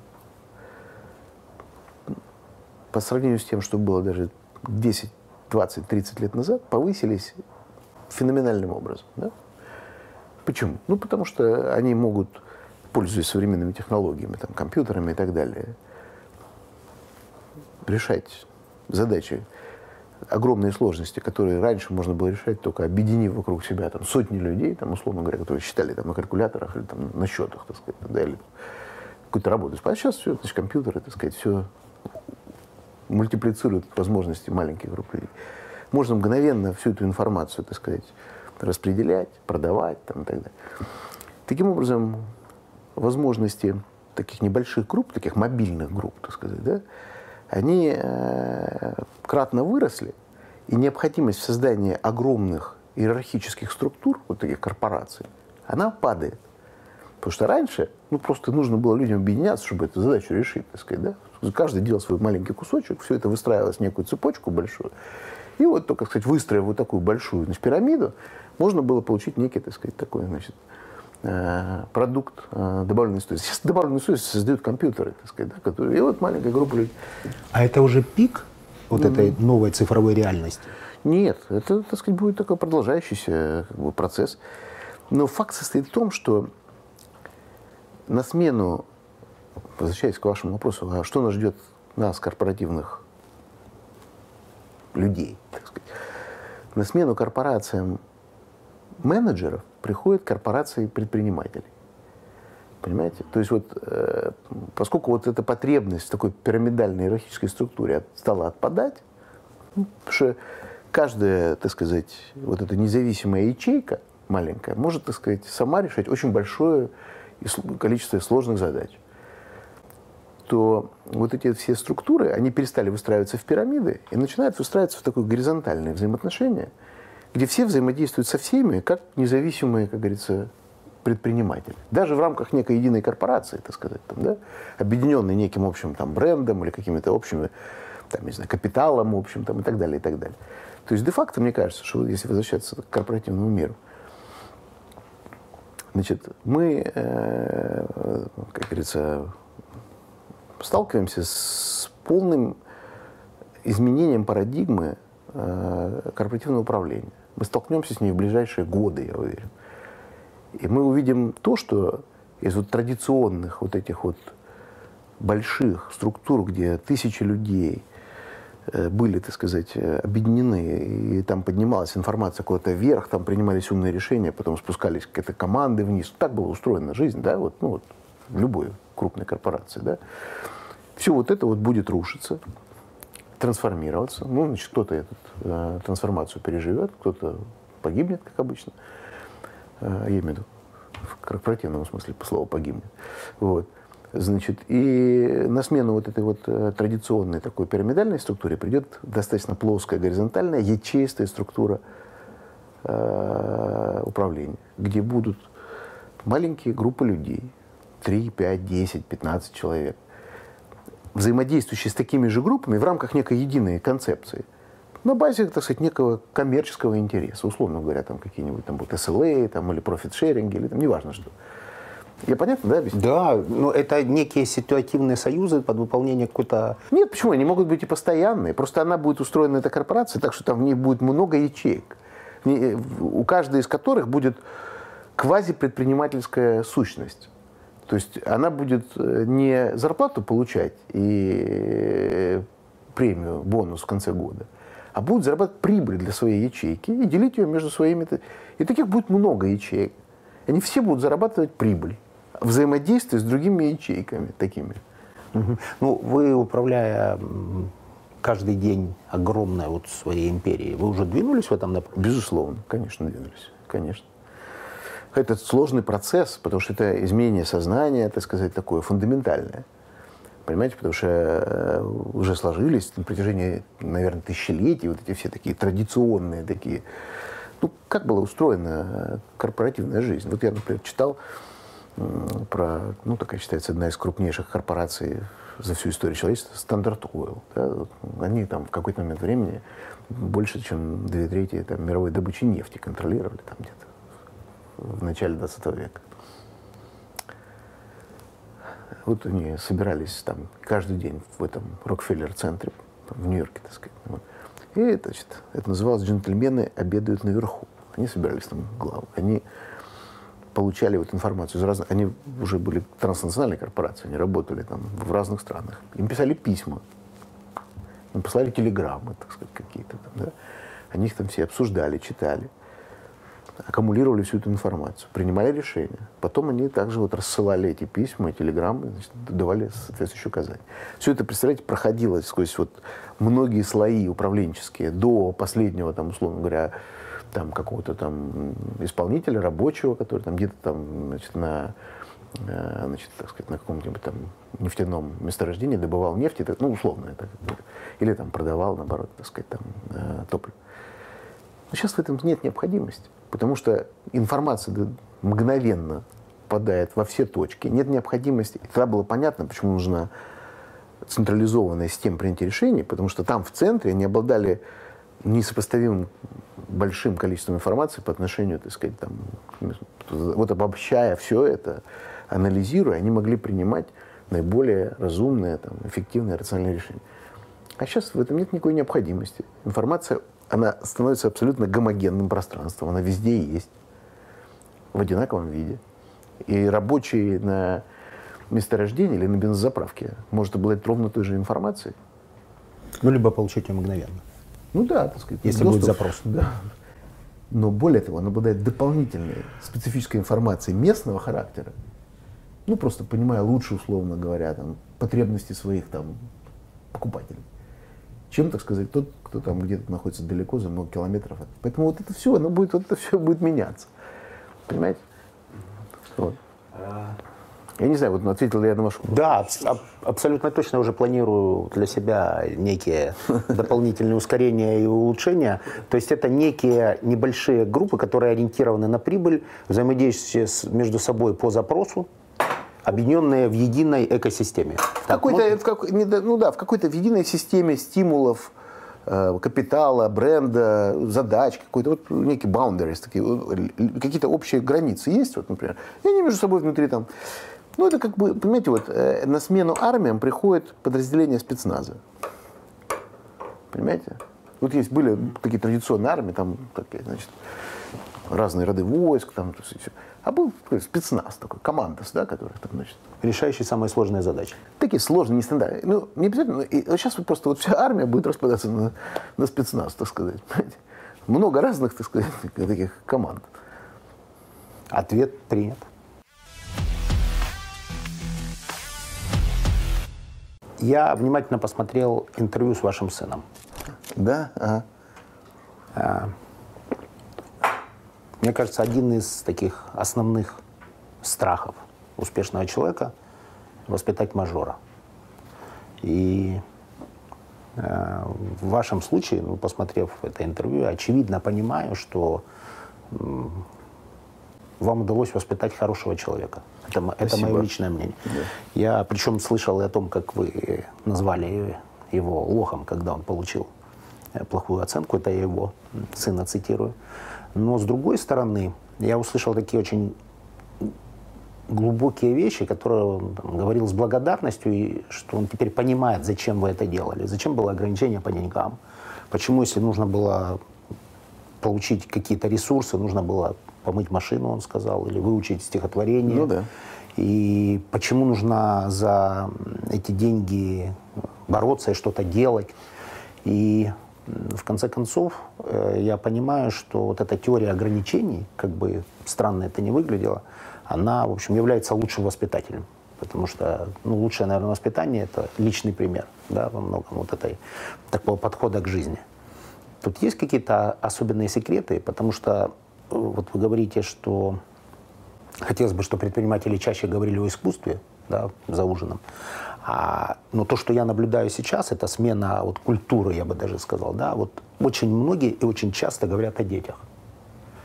по сравнению с тем, что было даже 10, 20, 30 лет назад, повысились феноменальным образом. Да? Почему? Ну, потому что они могут, пользуясь современными технологиями, там, компьютерами и так далее, решать задачи, огромные сложности, которые раньше можно было решать только объединив вокруг себя там, сотни людей, там, условно говоря, которые считали там, на калькуляторах или там, на счетах, так сказать, да, или какую-то работу. А сейчас все, значит, компьютеры, так сказать, все мультиплицируют возможности маленьких групп людей. Можно мгновенно всю эту информацию, так сказать, распределять, продавать там, и так далее. Таким образом, возможности таких небольших групп, таких мобильных групп, так сказать, да, они э, кратно выросли, и необходимость в создании огромных иерархических структур, вот таких корпораций, она падает. Потому что раньше ну, просто нужно было людям объединяться, чтобы эту задачу решить. Так сказать, да? Каждый делал свой маленький кусочек, все это выстраивалось в некую цепочку большую. И вот только, сказать, выстроив вот такую большую значит, пирамиду, можно было получить некий, так сказать, такой, значит, э, продукт э, добавленной стоимости. Сейчас добавленную стоимость создают компьютеры, так сказать, да, которые, и вот маленькая группа людей. А это уже пик вот mm-hmm. этой новой цифровой реальности? Нет, это, так сказать, будет такой продолжающийся как бы, процесс. Но факт состоит в том, что на смену, возвращаясь к вашему вопросу, а что нас ждет нас, корпоративных людей, так сказать, на смену корпорациям менеджеров приходят корпорации предпринимателей. Понимаете? То есть вот, э, поскольку вот эта потребность в такой пирамидальной иерархической структуре стала отпадать, ну, потому что каждая, так сказать, вот эта независимая ячейка маленькая может, так сказать, сама решать очень большое количество сложных задач, то вот эти все структуры, они перестали выстраиваться в пирамиды и начинают выстраиваться в такое горизонтальное взаимоотношение, где все взаимодействуют со всеми, как независимые, как говорится, предприниматели. Даже в рамках некой единой корпорации, так сказать, там, да, объединенной неким общим там, брендом или какими-то общими там, не знаю, капиталом общим там, и так далее, и так далее. То есть де-факто, мне кажется, что если возвращаться к корпоративному миру, Значит, мы, э, как говорится, сталкиваемся с полным изменением парадигмы э, корпоративного управления. Мы столкнемся с ней в ближайшие годы, я уверен. И мы увидим то, что из вот традиционных вот этих вот больших структур, где тысячи людей – Э, были, так сказать, э, объединены, и там поднималась информация куда-то вверх, там принимались умные решения, потом спускались какие-то команды вниз. Так была устроена жизнь, да, вот, ну, вот, любой крупной корпорации, да. Все вот это вот будет рушиться, трансформироваться. Ну, значит, кто-то эту э, трансформацию переживет, кто-то погибнет, как обычно. Э, я имею в виду в корпоративном смысле по слову погибнет. Вот. Значит, и на смену вот этой вот э, традиционной такой пирамидальной структуре придет достаточно плоская, горизонтальная, ячеистая структура э, управления, где будут маленькие группы людей, 3, 5, 10, 15 человек, взаимодействующие с такими же группами в рамках некой единой концепции. На базе, так сказать, некого коммерческого интереса. Условно говоря, там какие-нибудь там будут SLA там, или профит-шеринги, или там неважно что. Я понятно, да, объясню? Да, но это некие ситуативные союзы под выполнение какой-то... Нет, почему? Они могут быть и постоянные. Просто она будет устроена, эта корпорация, так что там в ней будет много ячеек, у каждой из которых будет квазипредпринимательская сущность. То есть она будет э, не зарплату получать и э, премию, бонус в конце года, а будет зарабатывать прибыль для своей ячейки и делить ее между своими. И таких будет много ячеек. Они все будут зарабатывать прибыль взаимодействие с другими ячейками такими. Ну, вы, управляя каждый день огромной вот своей империей, вы уже двинулись в этом направлении? Безусловно, конечно, двинулись, конечно. Это сложный процесс, потому что это изменение сознания, так сказать, такое фундаментальное. Понимаете, потому что э, уже сложились на протяжении, наверное, тысячелетий вот эти все такие традиционные такие. Ну, как была устроена э, корпоративная жизнь? Вот я, например, читал про, ну, такая считается одна из крупнейших корпораций за всю историю человечества, Standard Oil. Да? Они там в какой-то момент времени больше, чем две трети там, мировой добычи нефти контролировали там где-то в начале 20 века. Вот они собирались там каждый день в этом Рокфеллер-центре в Нью-Йорке, так сказать. Вот. И, значит, это называлось «Джентльмены обедают наверху». Они собирались там главы. Они получали вот информацию из разных... Они уже были транснациональные корпорации, они работали там в разных странах. Им писали письма, им послали телеграммы, так сказать, какие-то там, да. Они их там все обсуждали, читали, аккумулировали всю эту информацию, принимали решения. Потом они также вот рассылали эти письма, телеграммы, значит, давали соответствующие указания. Все это, представляете, проходило сквозь вот многие слои управленческие до последнего, там, условно говоря, там какого-то там исполнителя, рабочего, который там где-то там, значит, на э, значит, так сказать, на каком-нибудь там нефтяном месторождении добывал нефть, это, ну, условно это, или там продавал, наоборот, так сказать, там, э, топливо. Но сейчас в этом нет необходимости, потому что информация мгновенно попадает во все точки, нет необходимости. И тогда было понятно, почему нужна централизованная система принятия решений, потому что там в центре они обладали несопоставимым большим количеством информации по отношению, так сказать, там, вот обобщая все это, анализируя, они могли принимать наиболее разумные, там, эффективные, рациональные решения. А сейчас в этом нет никакой необходимости. Информация, она становится абсолютно гомогенным пространством, она везде есть, в одинаковом виде. И рабочий на месторождении или на бензозаправке может обладать ровно той же информацией. Ну, либо получить ее мгновенно. Ну да, так сказать. Если доступ, будет запрос. Да. Но более того, он обладает дополнительной специфической информацией местного характера. Ну, просто понимая лучше, условно говоря, там, потребности своих там, покупателей. Чем, так сказать, тот, кто там где-то находится далеко, за много километров. Поэтому вот это все, оно будет, вот это все будет меняться. Понимаете? Вот. А, я не знаю, вот ответил ли я на вашу Да, аб- абсолютно точно уже планирую для себя некие дополнительные ускорения и улучшения. То есть это некие небольшие группы, которые ориентированы на прибыль, взаимодействие между собой по запросу, объединенные в единой экосистеме. В какой-то, в как, ну да, в какой-то в единой системе стимулов, э, капитала, бренда, задач, какой-то вот некие boundaries, такие, какие-то общие границы есть, вот, например. И они между собой внутри там ну, это как бы, понимаете, вот э, на смену армиям приходит подразделение спецназа. Понимаете? Вот есть были такие традиционные армии, там такие, значит, разные роды войск, там, то есть, а был такой спецназ такой, командос, да, который там, значит... Решающий самые сложные задачи. Такие сложные, нестандартные. Ну, не обязательно, и сейчас вот просто вот вся армия будет распадаться на, на спецназ, так сказать. Понимаете? Много разных, так сказать, таких команд. Ответ принят. Я внимательно посмотрел интервью с вашим сыном. Да? Ага. А, мне кажется, один из таких основных страхов успешного человека – воспитать мажора. И э, в вашем случае, ну, посмотрев это интервью, очевидно понимаю, что вам удалось воспитать хорошего человека. Это, это мое личное мнение. Да. Я причем слышал и о том, как вы назвали его лохом, когда он получил э, плохую оценку. Это я его сына цитирую. Но с другой стороны, я услышал такие очень глубокие вещи, которые он там, говорил с благодарностью, и что он теперь понимает, зачем вы это делали, зачем было ограничение по деньгам, почему, если нужно было получить какие-то ресурсы, нужно было помыть машину, он сказал, или выучить стихотворение. Ну да. И почему нужно за эти деньги бороться и что-то делать. И в конце концов, э, я понимаю, что вот эта теория ограничений, как бы странно это не выглядело, она, в общем, является лучшим воспитателем. Потому что ну, лучшее, наверное, воспитание – это личный пример да, во многом вот этой, такого подхода к жизни. Тут есть какие-то особенные секреты, потому что вот вы говорите, что хотелось бы, чтобы предприниматели чаще говорили о искусстве да, за ужином. А, но то, что я наблюдаю сейчас, это смена вот, культуры, я бы даже сказал. Да? Вот очень многие и очень часто говорят о детях.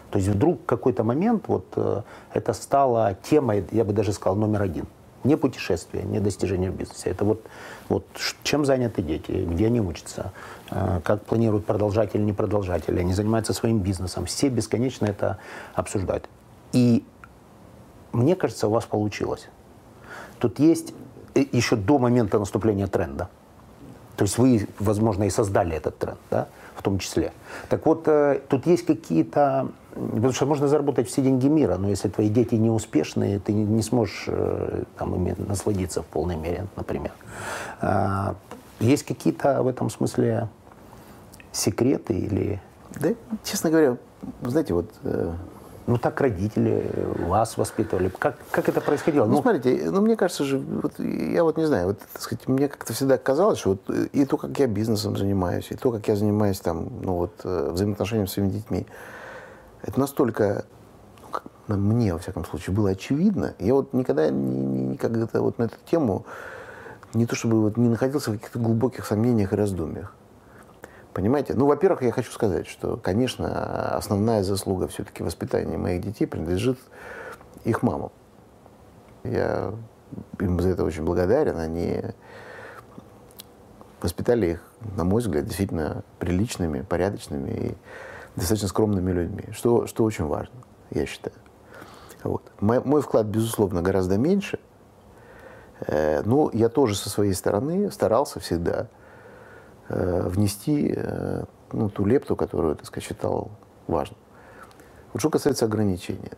То есть вдруг какой-то момент вот, э, это стало темой, я бы даже сказал, номер один. Не путешествие, не достижение в бизнесе. Это вот, вот чем заняты дети, где они учатся, э, как планируют продолжать или не продолжать, или они занимаются своим бизнесом. Все бесконечно это обсуждают. И мне кажется, у вас получилось. Тут есть еще до момента наступления тренда. То есть вы, возможно, и создали этот тренд, да, в том числе. Так вот, э, тут есть какие-то Потому что можно заработать все деньги мира, но если твои дети не успешные, ты не, не сможешь э, там, ими насладиться в полной мере, например. А, есть какие-то в этом смысле секреты или... Да, честно говоря, знаете, вот... Э... Ну, так родители вас воспитывали. Как, как это происходило? Ну, ну, смотрите, ну, мне кажется же, вот, я вот не знаю, вот, так сказать, мне как-то всегда казалось, что вот и то, как я бизнесом занимаюсь, и то, как я занимаюсь там, ну, вот, э, взаимоотношениями с своими детьми, это настолько ну, мне, во всяком случае, было очевидно. Я вот никогда не, не, никогда вот на эту тему не то чтобы вот не находился в каких-то глубоких сомнениях и раздумьях. Понимаете? Ну, во-первых, я хочу сказать, что, конечно, основная заслуга все-таки воспитания моих детей принадлежит их мамам. Я им за это очень благодарен. Они воспитали их, на мой взгляд, действительно приличными, порядочными и достаточно скромными людьми, что, что очень важно, я считаю. Вот. Мой, мой вклад, безусловно, гораздо меньше, э, но я тоже со своей стороны старался всегда внести э, ну, ту лепту, которую, так сказать, считал важным. Вот что касается ограничения.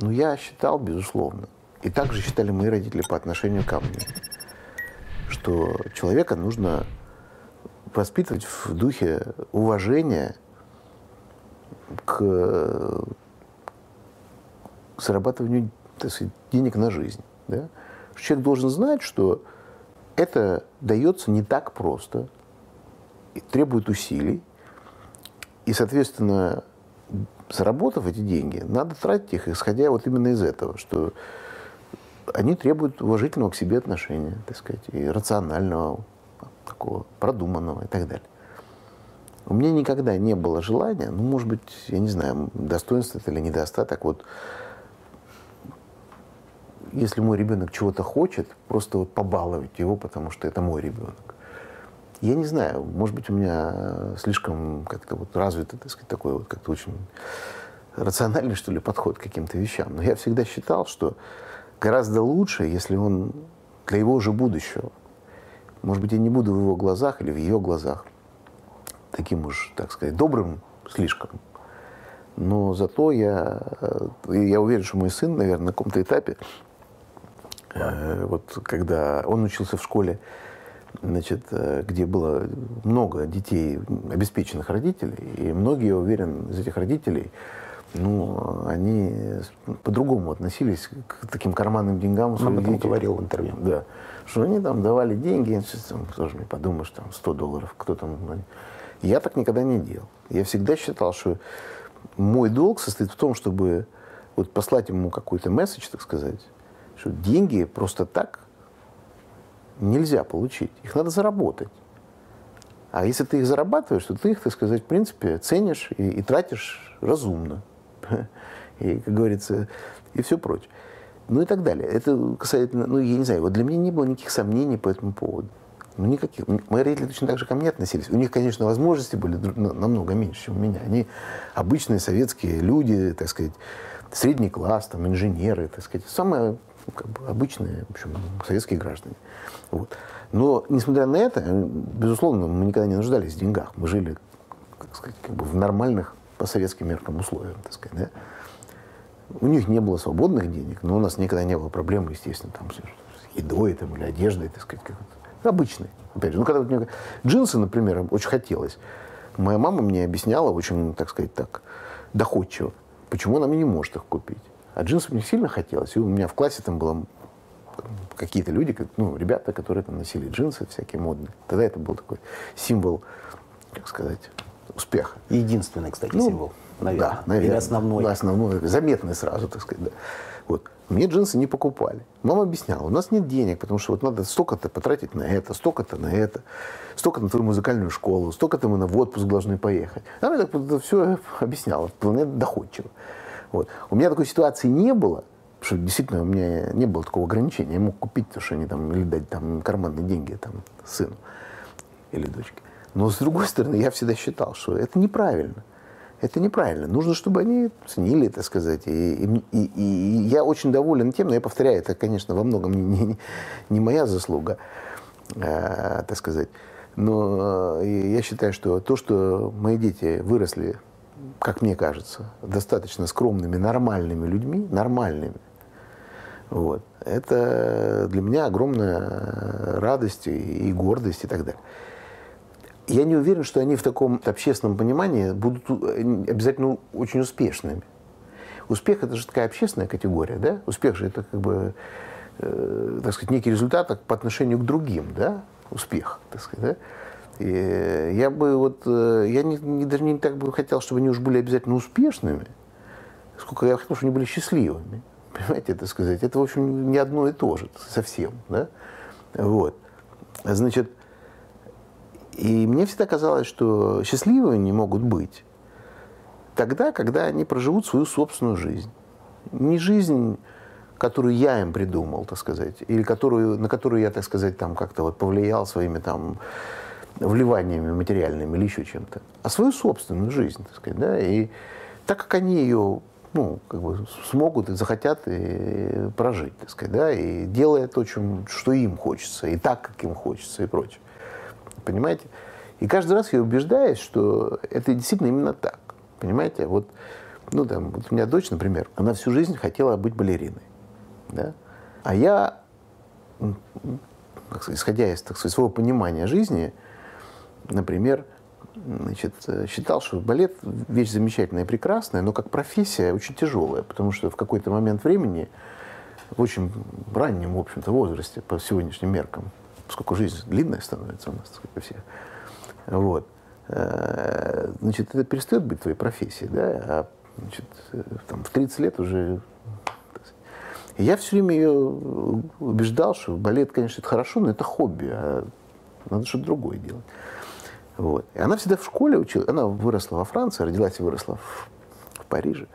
Ну, я считал, безусловно, и также считали мои родители по отношению ко мне, что человека нужно воспитывать в духе уважения к зарабатыванию так сказать, денег на жизнь. Да? Человек должен знать, что это дается не так просто, требует усилий, и, соответственно, заработав эти деньги, надо тратить их, исходя вот именно из этого, что они требуют уважительного к себе отношения, так сказать, и рационального, такого продуманного и так далее. У меня никогда не было желания, ну, может быть, я не знаю, достоинство это или недостаток, вот если мой ребенок чего-то хочет, просто вот побаловать его, потому что это мой ребенок. Я не знаю, может быть, у меня слишком как-то вот развитый, так сказать, такой вот как-то очень рациональный, что ли, подход к каким-то вещам. Но я всегда считал, что гораздо лучше, если он для его же будущего. Может быть, я не буду в его глазах или в ее глазах таким уж, так сказать, добрым слишком. Но зато я, э, я уверен, что мой сын, наверное, на каком-то этапе, э, вот когда он учился в школе, значит, э, где было много детей обеспеченных родителей, и многие, я уверен, из этих родителей, ну, они по-другому относились к таким карманным деньгам. Он об этом говорил в интервью. Да. Что они там давали деньги, кто же мне подумаешь, там 100 долларов, кто там... Ну, я так никогда не делал. Я всегда считал, что мой долг состоит в том, чтобы вот послать ему какой-то месседж, так сказать, что деньги просто так нельзя получить. Их надо заработать. А если ты их зарабатываешь, то ты их, так сказать, в принципе, ценишь и, и тратишь разумно. И, как говорится, и все прочее. Ну и так далее. Это касательно, ну, я не знаю, вот для меня не было никаких сомнений по этому поводу. Ну, никаких. Мои родители точно так же ко мне относились. У них, конечно, возможности были намного меньше, чем у меня. Они обычные советские люди, так сказать, средний класс, там, инженеры, так сказать, ну, как бы, обычные, в общем, советские граждане. Вот. Но, несмотря на это, безусловно, мы никогда не нуждались в деньгах. Мы жили, так сказать, как бы в нормальных по советским меркам условиях, так сказать, да? У них не было свободных денег, но у нас никогда не было проблем, естественно, там, с едой там, или одеждой, так сказать, как Обычный. Опять же, ну, когда вот мне джинсы, например, очень хотелось. Моя мама мне объясняла очень, так сказать, так, доходчиво, почему она мне не может их купить. А джинсы мне сильно хотелось. И у меня в классе там было какие-то люди, ну, ребята, которые там носили джинсы всякие модные. Тогда это был такой символ, как сказать, успеха. Единственный, кстати, ну, символ, наверное. Да, наверное. Или основной. Да, основной, заметный сразу, так сказать, да. Вот. Мне джинсы не покупали. Мама объясняла, у нас нет денег, потому что вот надо столько-то потратить на это, столько-то на это, столько на твою музыкальную школу, столько-то мы на в отпуск должны поехать. Она мне так это все объясняла, вполне доходчиво. Вот. У меня такой ситуации не было, потому что действительно у меня не было такого ограничения. Я мог купить то, что они там, или дать там карманные деньги там, сыну или дочке. Но с другой стороны, я всегда считал, что это неправильно. Это неправильно. Нужно, чтобы они ценили, так сказать. И, и, и, и я очень доволен тем, но я повторяю, это, конечно, во многом не, не, не моя заслуга, э, так сказать. Но э, я считаю, что то, что мои дети выросли как мне кажется, достаточно скромными, нормальными людьми, нормальными, вот, это для меня огромная радость и гордость и так далее. Я не уверен, что они в таком общественном понимании будут обязательно очень успешными. Успех – это же такая общественная категория, да? Успех же это как бы, э, так сказать, некий результат по отношению к другим, да? Успех, так сказать, да? И я бы вот, э, я не, не, даже не так бы хотел, чтобы они уж были обязательно успешными, сколько я хотел, чтобы они были счастливыми. Понимаете, это сказать? Это, в общем, не одно и то же совсем, да? Вот. Значит, и мне всегда казалось, что счастливыми они могут быть тогда, когда они проживут свою собственную жизнь. Не жизнь, которую я им придумал, так сказать, или которую, на которую я, так сказать, там как-то вот повлиял своими там вливаниями материальными или еще чем-то, а свою собственную жизнь, так сказать, да, и так как они ее ну, как бы смогут и захотят и прожить, так сказать, да, и делая то, чем, что им хочется, и так, как им хочется, и прочее. Понимаете? И каждый раз я убеждаюсь, что это действительно именно так. Понимаете? Вот, ну, там, вот у меня дочь, например, она всю жизнь хотела быть балериной. Да? А я, исходя из так сказать, своего понимания жизни, например, значит, считал, что балет вещь замечательная и прекрасная, но как профессия очень тяжелая, потому что в какой-то момент времени, в очень раннем, в общем-то, возрасте, по сегодняшним меркам, поскольку жизнь длинная становится у нас, сказать, у всех, вот, э, значит, это перестает быть твоей профессией, да, а значит, там, в 30 лет уже... Я все время ее убеждал, что балет, конечно, это хорошо, но это хобби, а надо что-то другое делать. Вот. И она всегда в школе училась, она выросла во Франции, родилась и выросла в, в Париже.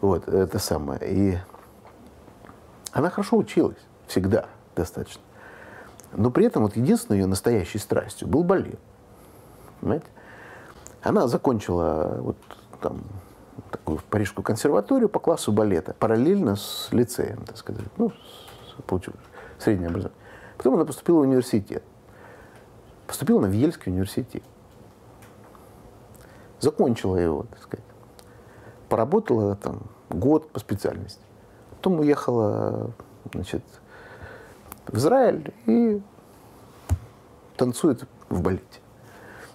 Вот, это самое. И она хорошо училась, всегда достаточно. Но при этом вот единственной ее настоящей страстью был балет. Понимаете? Она закончила вот там такую парижскую консерваторию по классу балета, параллельно с лицеем, так сказать, ну, получила среднее образование. Потом она поступила в университет. Поступила на Вьельский университет. Закончила его, так сказать. Поработала там год по специальности. Потом уехала, значит, в Израиль и танцует в балете.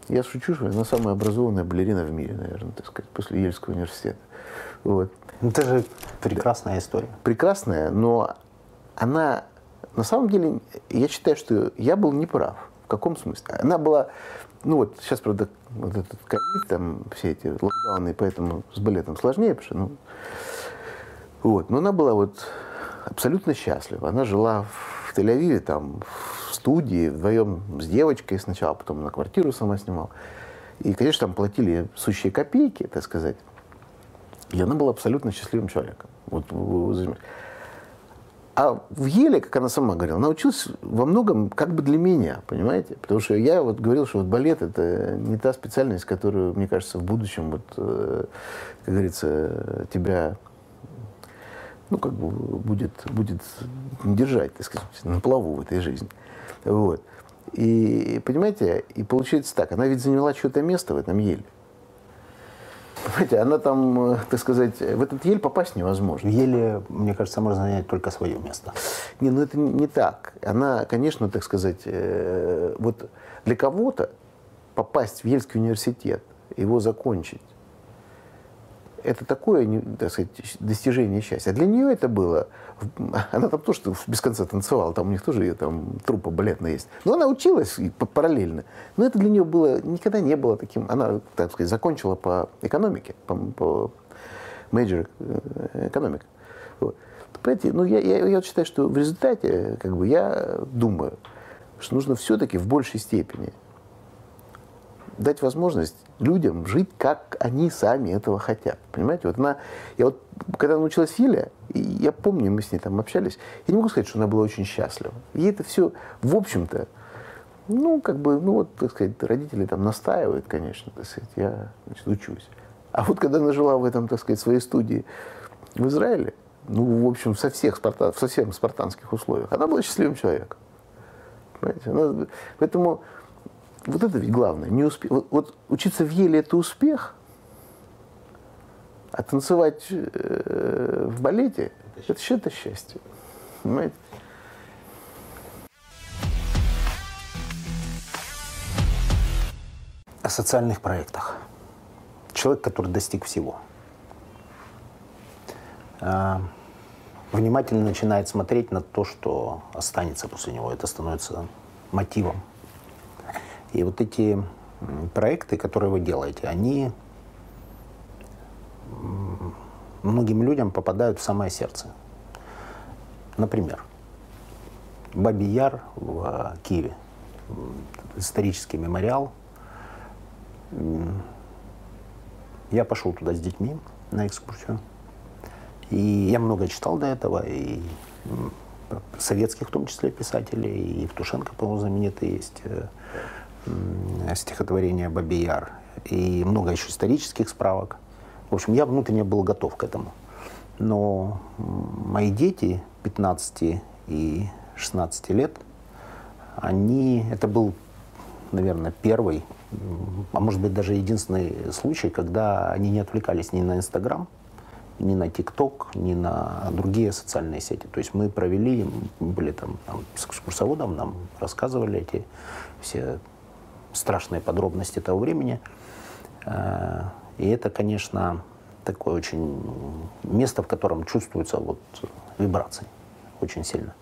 Я шучу, что она самая образованная балерина в мире, наверное, так сказать, после Ельского университета. Вот. Ну, это же прекрасная да. история. Прекрасная, но она, на самом деле, я считаю, что я был неправ. В каком смысле? Она была, ну вот, сейчас, правда, вот этот ковид, там, все эти локдауны, поэтому с балетом сложнее, потому что, ну, вот, но она была вот абсолютно счастлива. Она жила в Тель-Авиве, там, в студии, вдвоем с девочкой сначала, потом на квартиру сама снимал. И, конечно, там платили сущие копейки, так сказать. И она была абсолютно счастливым человеком. Вот, а в Еле, как она сама говорила, она училась во многом как бы для меня, понимаете? Потому что я вот говорил, что вот балет это не та специальность, которую, мне кажется, в будущем, вот, э, как говорится, тебя ну, как бы будет, будет держать, так сказать, на плаву в этой жизни. Вот. И, понимаете, и получается так, она ведь заняла что-то место в этом еле. Понимаете, она там, э, так сказать, в этот ель попасть невозможно. В еле, мне кажется, можно занять только свое место. Не, ну это не так. Она, конечно, так сказать, э, вот для кого-то попасть в Ельский университет, его закончить, это такое, так сказать, достижение счастья. А для нее это было... Она там тоже без конца танцевала, там у них тоже там трупа балетная есть. Но она училась параллельно. Но это для нее было, никогда не было таким... Она, так сказать, закончила по экономике, по, по major экономика. Вот. Понимаете, ну, я, я, я считаю, что в результате, как бы, я думаю, что нужно все-таки в большей степени дать возможность людям жить, как они сами этого хотят. Понимаете? Вот она, я вот, когда научилась Филя, я помню, мы с ней там общались, я не могу сказать, что она была очень счастлива. И это все, в общем-то, ну, как бы, ну, вот, так сказать, родители там настаивают, конечно, так сказать, я, значит, учусь. А вот когда она жила в этом, так сказать, своей студии в Израиле, ну, в общем, со всех спарта, в совсем спартанских условиях, она была счастливым человеком. Понимаете? Она, поэтому вот это ведь главное. Не успе... вот, вот учиться в Еле – это успех, А танцевать э, в балете – это что-то счастье. Понимаете? О социальных проектах. Человек, который достиг всего. А, внимательно начинает смотреть на то, что останется после него. Это становится мотивом. И вот эти проекты, которые вы делаете, они многим людям попадают в самое сердце. Например, Бабий Яр в Киеве, исторический мемориал. Я пошел туда с детьми на экскурсию. И я много читал до этого, и советских в том числе писателей, и Евтушенко, по-моему, знаменитый есть э, стихотворение «Бабий Яр», и много еще исторических справок. В общем, я внутренне был готов к этому. Но мои дети 15 и 16 лет, они, это был, наверное, первый, а может быть даже единственный случай, когда они не отвлекались ни на Инстаграм, ни на ТикТок, ни на другие социальные сети. То есть мы провели, были там, там с экскурсоводом, нам рассказывали эти все страшные подробности того времени. Э, и это, конечно, такое очень место, в котором чувствуются вот вибрации очень сильно.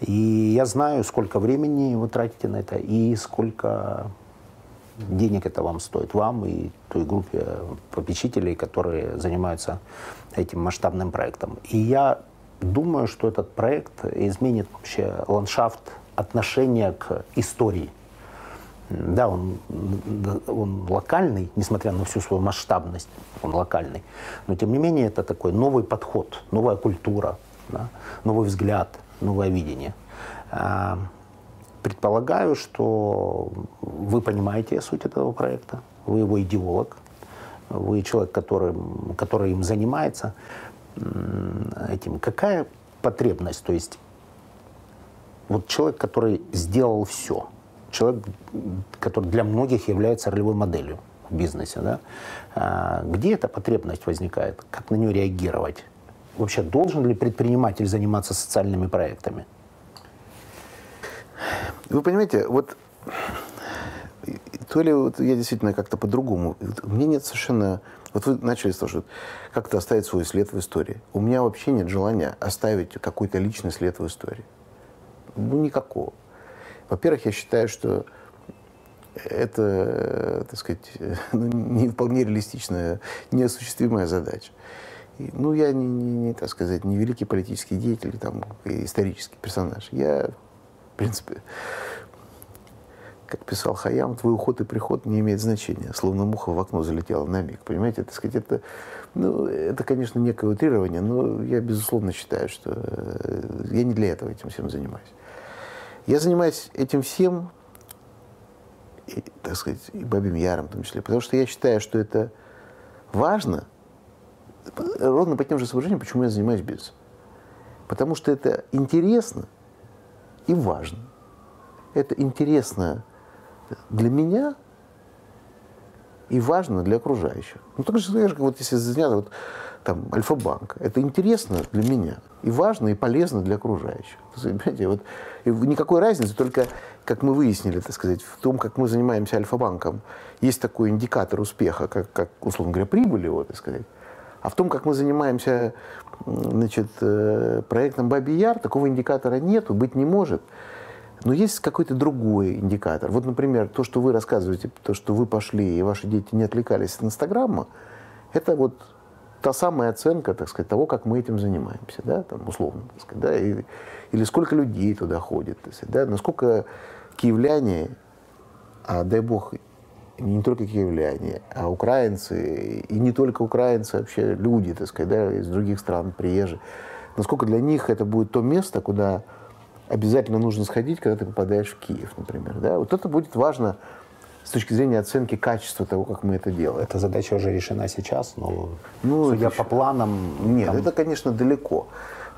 И я знаю, сколько времени вы тратите на это и сколько денег это вам стоит, вам и той группе попечителей, которые занимаются этим масштабным проектом. И я думаю, что этот проект изменит вообще ландшафт отношения к истории. Да, он, он локальный, несмотря на всю свою масштабность, он локальный. Но тем не менее это такой новый подход, новая культура, да, новый взгляд, новое видение. А, предполагаю, что вы понимаете суть этого проекта, вы его идеолог, вы человек, который, который им занимается этим. Какая потребность? То есть вот человек, который сделал все – человек, который для многих является ролевой моделью в бизнесе. Да? А, где эта потребность возникает? Как на нее реагировать? Вообще, должен ли предприниматель заниматься социальными проектами? Вы понимаете, вот то ли вот я действительно как-то по-другому. Мне нет совершенно... Вот вы начали с того, что как-то оставить свой след в истории. У меня вообще нет желания оставить какой-то личный след в истории. Ну, никакого. Во-первых, я считаю, что это, так сказать, ну, не вполне реалистичная, неосуществимая задача. И, ну, я не, не, не, так сказать, не великий политический деятель, там, исторический персонаж. Я, в принципе, как писал Хаям, твой уход и приход не имеет значения. Словно муха в окно залетела на миг. Понимаете, так сказать, это, ну, это, конечно, некое утрирование, но я, безусловно, считаю, что э, я не для этого этим всем занимаюсь. Я занимаюсь этим всем, и, так сказать, и Бабим Яром в том числе, потому что я считаю, что это важно, ровно по тем же соображениям, почему я занимаюсь бизнесом. Потому что это интересно и важно. Это интересно для меня и важно для окружающих. Ну, так же, как вот если заняться, вот там, Альфа-банк. Это интересно для меня. И важно, и полезно для окружающих. Понимаете, вот, и никакой разницы, только, как мы выяснили, так сказать, в том, как мы занимаемся Альфа-банком, есть такой индикатор успеха, как, как условно говоря, прибыль его, так сказать. А в том, как мы занимаемся значит, э, проектом Баби Яр, такого индикатора нету, быть не может. Но есть какой-то другой индикатор. Вот, например, то, что вы рассказываете, то, что вы пошли, и ваши дети не отвлекались от Инстаграма, это вот та самая оценка, так сказать, того, как мы этим занимаемся, да, там, условно, так сказать, да, и, или сколько людей туда ходит, так сказать, да, насколько киевляне, а дай бог, не только киевляне, а украинцы, и не только украинцы, вообще люди, так сказать, да, из других стран, приезжие, насколько для них это будет то место, куда обязательно нужно сходить, когда ты попадаешь в Киев, например, да, вот это будет важно с точки зрения оценки качества того, как мы это делаем. Эта задача уже решена сейчас, но ну, судя по планам... Нет, там... это, конечно, далеко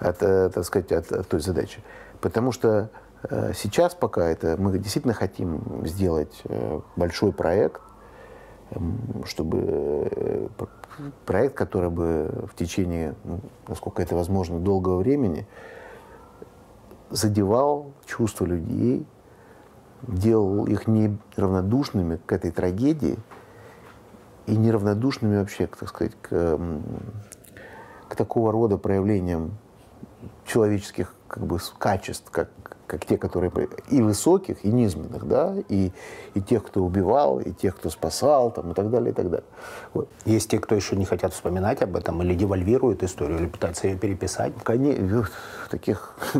от, э, так сказать, от, от той задачи. Потому что э, сейчас пока это мы действительно хотим сделать э, большой проект, чтобы э, проект, который бы в течение, ну, насколько это возможно, долгого времени задевал чувства людей, делал их неравнодушными к этой трагедии и неравнодушными вообще, так сказать, к, к такого рода проявлениям человеческих как бы, качеств, как, как те, которые и высоких, и низменных, да, и, и тех, кто убивал, и тех, кто спасал, там, и так далее, и так далее. Вот. Есть те, кто еще не хотят вспоминать об этом, или девальвируют историю, или пытаются ее переписать. Конечно, таких,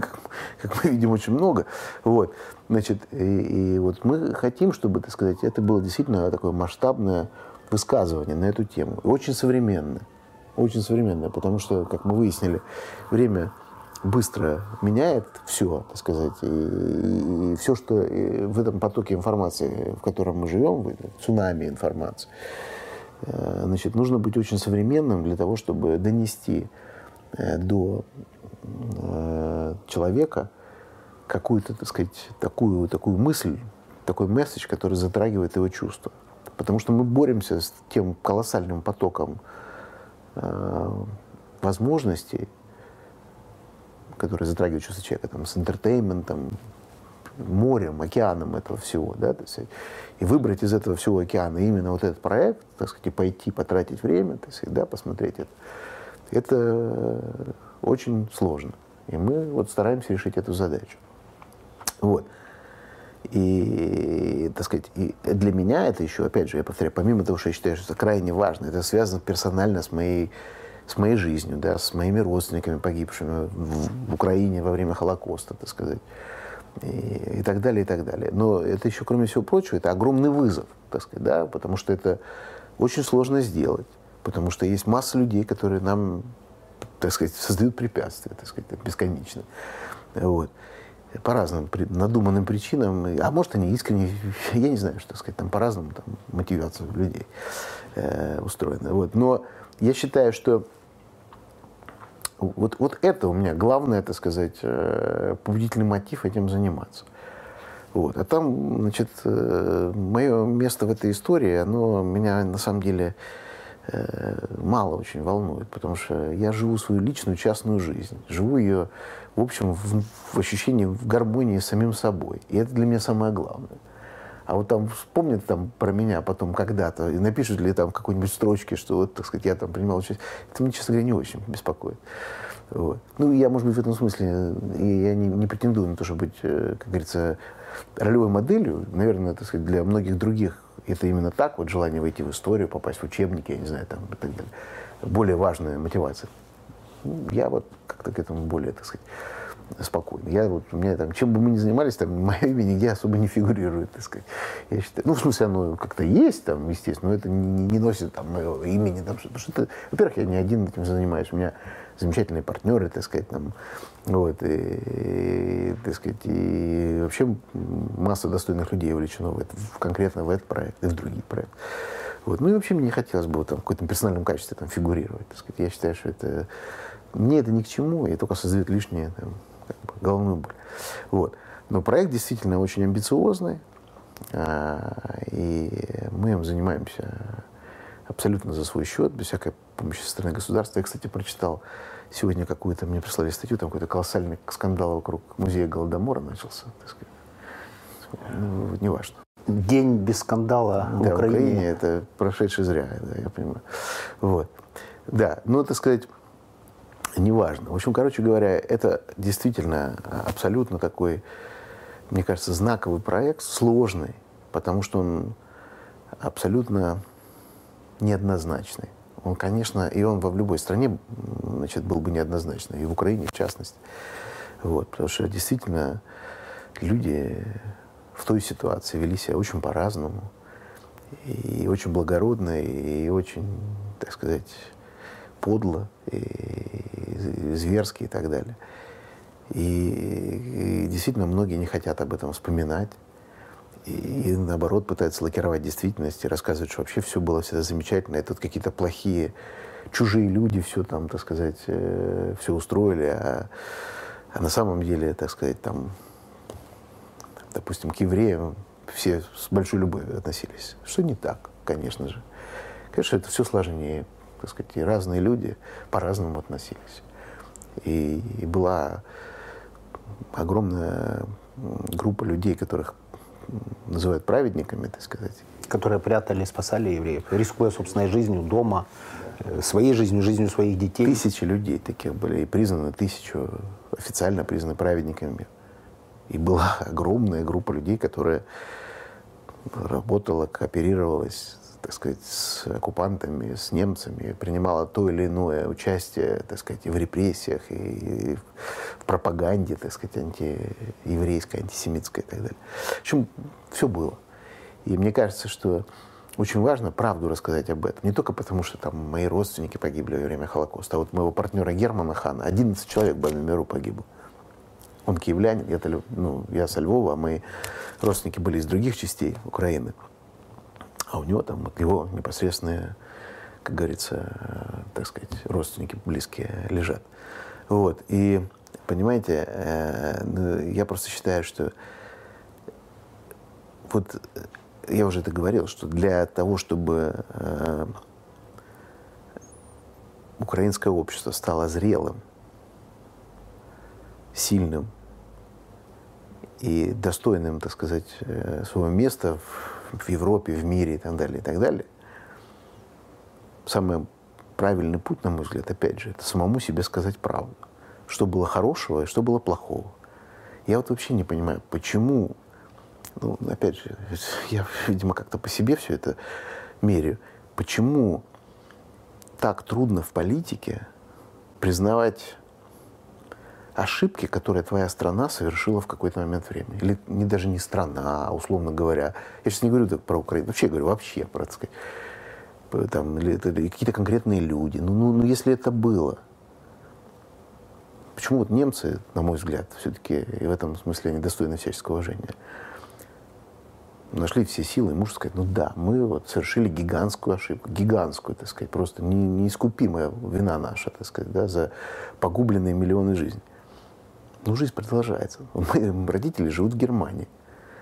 как мы видим, очень много. Вот. Значит, и, и вот мы хотим, чтобы, так сказать, это было действительно такое масштабное высказывание на эту тему. очень современное. Очень современное, потому что, как мы выяснили, время быстро меняет все, так сказать, и, и, и все, что в этом потоке информации, в котором мы живем, цунами информации, э, значит, нужно быть очень современным для того, чтобы донести э, до э, человека какую-то, так сказать, такую, такую мысль, такой месседж, который затрагивает его чувства. Потому что мы боремся с тем колоссальным потоком возможностей, которые затрагивают чувства человека, там, с интертейментом, морем, океаном этого всего, да, то есть, и выбрать из этого всего океана именно вот этот проект, так сказать, и пойти, потратить время, так сказать, да, посмотреть это, это очень сложно. И мы вот стараемся решить эту задачу. Вот. И, так сказать, и для меня это еще, опять же, я повторяю, помимо того, что я считаю, что это крайне важно, это связано персонально с моей с моей жизнью, да, с моими родственниками, погибшими в, в Украине во время Холокоста, так сказать, и, и так далее, и так далее. Но это еще, кроме всего прочего, это огромный вызов, так сказать, да, потому что это очень сложно сделать, потому что есть масса людей, которые нам, так сказать, создают препятствия, так сказать, бесконечно. Вот по разным надуманным причинам, а может они искренне, я не знаю, что сказать, там по-разному там мотивация людей э, устроена. Вот. Но я считаю, что вот, вот это у меня главное, так сказать, э, побудительный мотив этим заниматься. Вот. А там, значит, э, мое место в этой истории, оно меня на самом деле э, мало очень волнует, потому что я живу свою личную частную жизнь, живу ее, в общем, в, в ощущении, в гармонии с самим собой. И это для меня самое главное. А вот там вспомнят там про меня потом когда-то и напишут ли там какой-нибудь строчки, что вот, так сказать, я там принимал участие. Это мне, честно говоря, не очень беспокоит. Вот. Ну, я, может быть, в этом смысле, и я не, не претендую на то, чтобы быть, э, как говорится, ролевой моделью. Наверное, так сказать, для многих других это именно так, вот желание войти в историю, попасть в учебники, я не знаю, там и так далее. Более важная мотивация. Я вот как-то к этому более, так сказать, спокойно. Я вот, у меня там, чем бы мы ни занимались, там, мое имя нигде особо не фигурирует, так сказать. Я считаю, ну, в смысле, оно как-то есть там, естественно, но это не, не носит там моего имени, там, потому что, во-первых, я не один этим занимаюсь, у меня замечательные партнеры, так сказать, там, вот, и, и, так сказать, и вообще масса достойных людей увлечено в это, в, конкретно в этот проект и в другие проекты. Вот. Ну и вообще мне не хотелось бы там, в каком-то персональном качестве там, фигурировать. Так сказать. Я считаю, что это мне это ни к чему, и только создает лишнее там, как бы, головную боль. Вот. Но проект действительно очень амбициозный, а, и мы им занимаемся абсолютно за свой счет, без всякой помощи со стороны государства. Я, кстати, прочитал сегодня какую-то, мне прислали статью, там какой-то колоссальный скандал вокруг музея Голодомора начался, так сказать. Ну, не важно. День без скандала да, в Украине. Украине это прошедший зря, да, я понимаю. Вот. Да, ну, так сказать, неважно. В общем, короче говоря, это действительно абсолютно такой, мне кажется, знаковый проект, сложный, потому что он абсолютно неоднозначный. Он, конечно, и он в любой стране значит, был бы неоднозначный, и в Украине в частности. Вот, потому что действительно люди в той ситуации вели себя очень по-разному, и очень благородно, и очень, так сказать, подло, и зверски и так далее. И, и действительно многие не хотят об этом вспоминать. И, наоборот пытаются лакировать действительность и рассказывать, что вообще все было всегда замечательно. И тут какие-то плохие, чужие люди все там, так сказать, э, все устроили. А, а на самом деле, так сказать, там, допустим, к евреям все с большой любовью относились. Что не так конечно же. Конечно, это все сложнее. Так сказать, и разные люди по-разному относились. И, и была огромная группа людей, которых называют праведниками, так сказать. Которые прятали, спасали евреев, рискуя собственной жизнью дома, э, своей жизнью, жизнью своих детей. Тысячи людей таких были и признаны, тысячу официально признаны праведниками. И была огромная группа людей, которая работала, кооперировалась так сказать, с оккупантами, с немцами, принимала то или иное участие, так сказать, и в репрессиях, и в пропаганде, так сказать, антиеврейской, антисемитской и так далее. В общем, все было. И мне кажется, что очень важно правду рассказать об этом. Не только потому, что там мои родственники погибли во время Холокоста, а вот моего партнера Германа Хана, 11 человек в больном миру погибло. Он киевлянин, я, ну, я со Львова, а мои родственники были из других частей Украины а у него там от него непосредственные, как говорится, э, так сказать, родственники близкие лежат. Вот. И, понимаете, э, ну, я просто считаю, что вот э, я уже это говорил, что для того, чтобы украинское общество стало зрелым, сильным и достойным, так сказать, своего места в в Европе, в мире и так далее, и так далее. Самый правильный путь, на мой взгляд, опять же, это самому себе сказать правду. Что было хорошего и что было плохого. Я вот вообще не понимаю, почему, ну, опять же, я, видимо, как-то по себе все это меряю, почему так трудно в политике признавать ошибки, которые твоя страна совершила в какой-то момент времени. Или не даже не страна, а, условно говоря. Я сейчас не говорю так про Украину, вообще говорю вообще, про, так сказать, там, или, или какие-то конкретные люди. Ну, ну, ну, если это было, почему вот немцы, на мой взгляд, все-таки и в этом смысле они достойны всяческого уважения, нашли все силы и муж сказать, ну да, мы вот совершили гигантскую ошибку, гигантскую, так сказать, просто не, неискупимая вина наша, так сказать, да, за погубленные миллионы жизней. Но жизнь продолжается. Мои родители живут в Германии.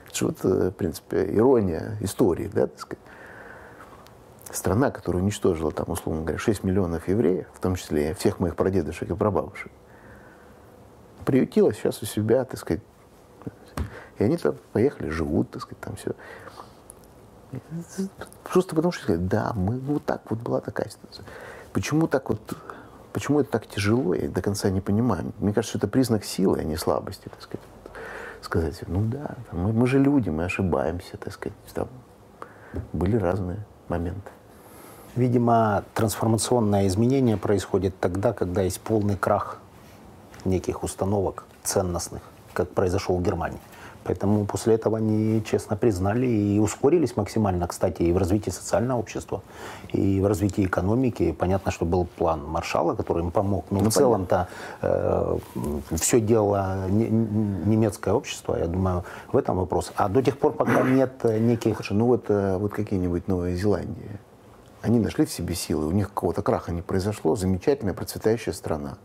Это же вот, э, в принципе, ирония истории, да, так сказать. Страна, которая уничтожила, там, условно говоря, 6 миллионов евреев, в том числе всех моих прадедушек и прабабушек, приютила сейчас у себя, так сказать, и они там поехали, живут, так сказать, там все. Просто потому что да, мы вот так вот была такая ситуация. Почему так вот Почему это так тяжело, я до конца не понимаю. Мне кажется, это признак силы, а не слабости, так сказать. Сказать, ну да, мы, мы же люди, мы ошибаемся, так сказать. Там были разные моменты. Видимо, трансформационное изменение происходит тогда, когда есть полный крах неких установок ценностных, как произошел в Германии. Поэтому после этого они честно признали и ускорились максимально, кстати, и в развитии социального общества, и в развитии экономики. Понятно, что был план Маршала, который им помог. Но ну, в целом-то э, все делало немецкое общество, я думаю, в этом вопрос. А до тех пор, пока нет неких... Слушай, ну вот, э, вот какие-нибудь Новая Зеландия, они нашли в себе силы, у них какого-то краха не произошло, замечательная процветающая страна.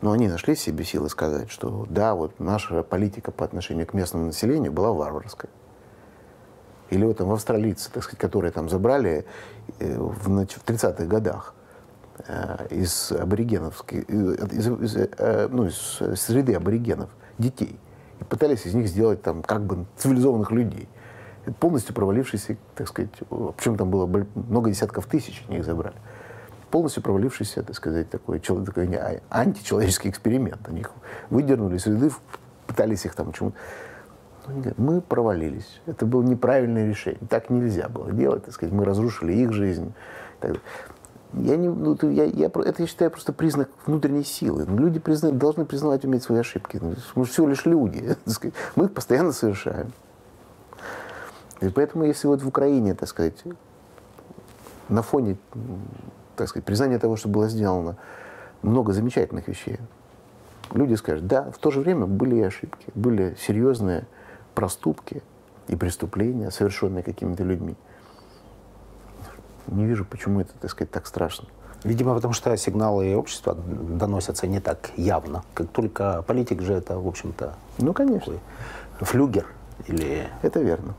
Но они нашли в себе силы сказать, что да, вот наша политика по отношению к местному населению была варварская. Или вот там австралийцы, так сказать, которые там забрали э, в, в 30-х годах э, из аборигенов, из, из, э, ну, из среды аборигенов детей и пытались из них сделать там как бы цивилизованных людей. полностью провалившиеся, так сказать, причем там было много десятков тысяч, они их забрали полностью провалившийся, так сказать, такой, такой а, античеловеческий эксперимент. Они их выдернули из среды, пытались их там чему-то. Мы провалились. Это было неправильное решение. Так нельзя было делать, так сказать. Мы разрушили их жизнь. Я не, ну, я, я, это я считаю просто признак внутренней силы. Ну, люди призна, должны признавать, уметь свои ошибки. Ну, мы всего лишь люди. Мы их постоянно совершаем. И поэтому, если вот в Украине, так сказать, на фоне так сказать, признание того, что было сделано, много замечательных вещей. Люди скажут, да, в то же время были и ошибки, были серьезные проступки и преступления, совершенные какими-то людьми. Не вижу, почему это, так сказать, так страшно. Видимо, потому что сигналы общества доносятся не так явно. Как только политик же это, в общем-то, ну, конечно. флюгер или... Это верно.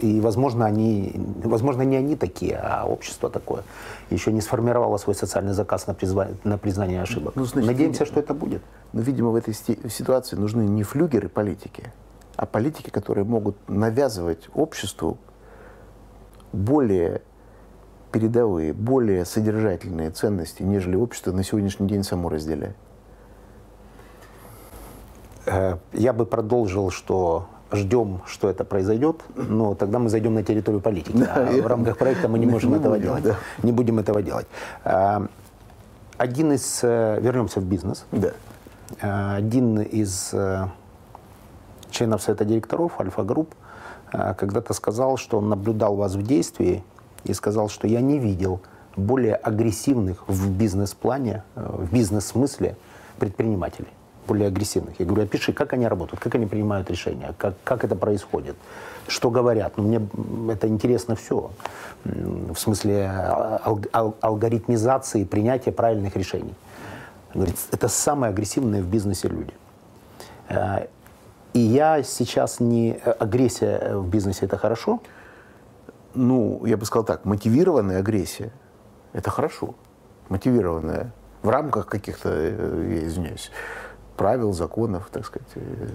И, возможно, они, возможно, не они такие, а общество такое. Еще не сформировало свой социальный заказ на, призва... на признание ошибок. Ну, значит, Надеемся, что это будет. Но, видимо, в этой ситуации нужны не флюгеры политики, а политики, которые могут навязывать обществу более передовые, более содержательные ценности, нежели общество на сегодняшний день само разделяет. Э, я бы продолжил, что ждем, что это произойдет, но тогда мы зайдем на территорию политики. Да, а в рамках проекта мы не можем не этого будем, делать. Да. Не будем этого делать. Э, один из... Э, вернемся в бизнес. Да. Один из членов совета директоров Альфа Групп когда-то сказал, что он наблюдал вас в действии и сказал, что я не видел более агрессивных в бизнес-плане, в бизнес-смысле предпринимателей более агрессивных. Я говорю, опиши, как они работают, как они принимают решения, как, как это происходит, что говорят. Ну, мне это интересно все. В смысле ал ал алгоритмизации принятия правильных решений. Говорит, это самые агрессивные в бизнесе люди. Э, и я сейчас не... Агрессия в бизнесе – это хорошо? Ну, я бы сказал так, мотивированная агрессия – это хорошо. Мотивированная в рамках каких-то, э, я извиняюсь, правил, законов, так сказать. Э,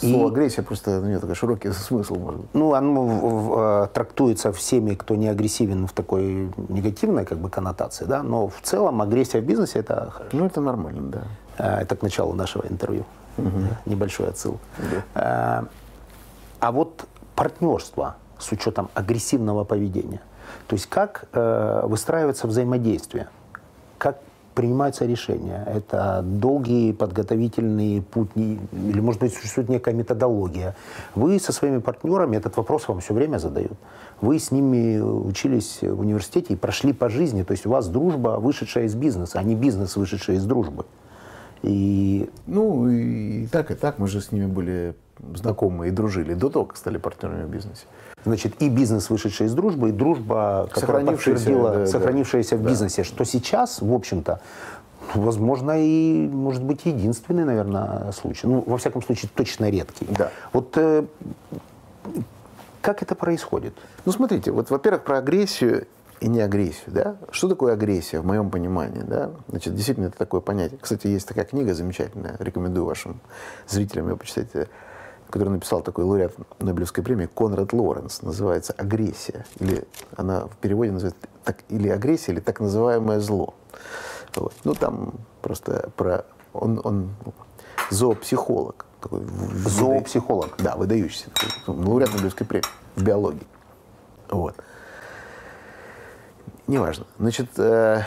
и... Слово агрессия просто ну, такой широкий смысл может быть. Ну, оно в, в, трактуется всеми, кто не агрессивен в такой негативной как бы коннотации, да, но в целом агрессия в бизнесе это хорошо. Ну, это нормально, да. А, это к началу нашего интервью. Угу. Небольшой отсыл. Да. А, а вот партнерство с учетом агрессивного поведения. То есть как э, выстраивается взаимодействие? Как принимаются решения. Это долгий подготовительный путь, или, может быть, существует некая методология. Вы со своими партнерами, этот вопрос вам все время задают. Вы с ними учились в университете и прошли по жизни. То есть у вас дружба, вышедшая из бизнеса, а не бизнес, вышедший из дружбы. И... Ну, и так, и так. Мы же с ними были знакомы и дружили до того, как стали партнерами в бизнесе. Значит, и бизнес, вышедший из дружбы, и дружба, подтвердила, да, сохранившаяся да, в бизнесе, что сейчас, в общем-то, возможно, и, может быть, единственный, наверное, случай. Ну, во всяком случае, точно редкий. Да. Вот э, как это происходит? Ну, смотрите, вот, во-первых, про агрессию и не агрессию, да? Что такое агрессия, в моем понимании, да? Значит, действительно, это такое понятие. Кстати, есть такая книга замечательная, рекомендую вашим зрителям ее почитать который написал такой лауреат Нобелевской премии Конрад Лоренс, называется «Агрессия». Или она в переводе называется так, или «Агрессия», или «Так называемое зло». Вот. Ну, там просто про... Он, он зоопсихолог. Такой, зоопсихолог? Да, выдающийся. Лауреат Нобелевской премии в биологии. Вот. Неважно. Значит, э,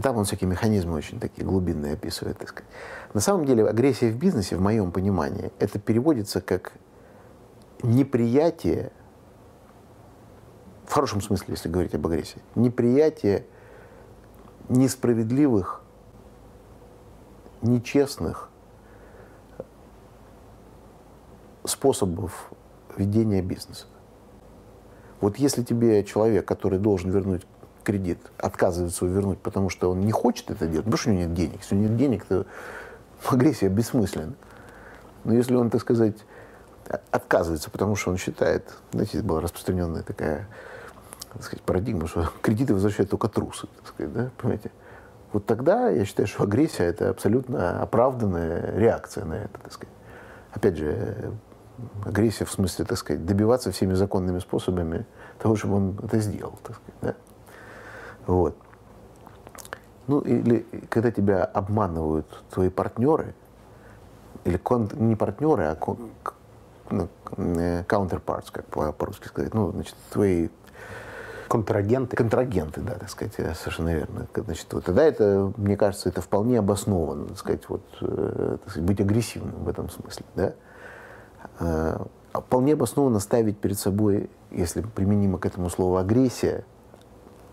там он всякие механизмы очень такие глубинные описывает, так сказать. На самом деле агрессия в бизнесе, в моем понимании, это переводится как неприятие, в хорошем смысле, если говорить об агрессии, неприятие несправедливых, нечестных способов ведения бизнеса. Вот если тебе человек, который должен вернуть кредит, отказывается его вернуть, потому что он не хочет это делать, потому что у него нет денег. Если у него нет денег, то агрессия бессмысленна. Но если он, так сказать, отказывается, потому что он считает, знаете, была распространенная такая так сказать, парадигма, что кредиты возвращают только трусы, так сказать, да, понимаете? Вот тогда я считаю, что агрессия – это абсолютно оправданная реакция на это, так сказать. Опять же, агрессия в смысле, так сказать, добиваться всеми законными способами того, чтобы он это сделал, так сказать, да? Вот. Ну, или когда тебя обманывают твои партнеры, или кон, не партнеры, а кон, ну, э, counterparts, как по-русски сказать, ну, значит, твои Контрагенты. Контрагенты, да, так сказать, совершенно верно. Значит, вот тогда это, мне кажется, это вполне обоснованно, так сказать, вот, э, так сказать, быть агрессивным в этом смысле, да. Э, вполне обоснованно ставить перед собой, если применимо к этому слову агрессия,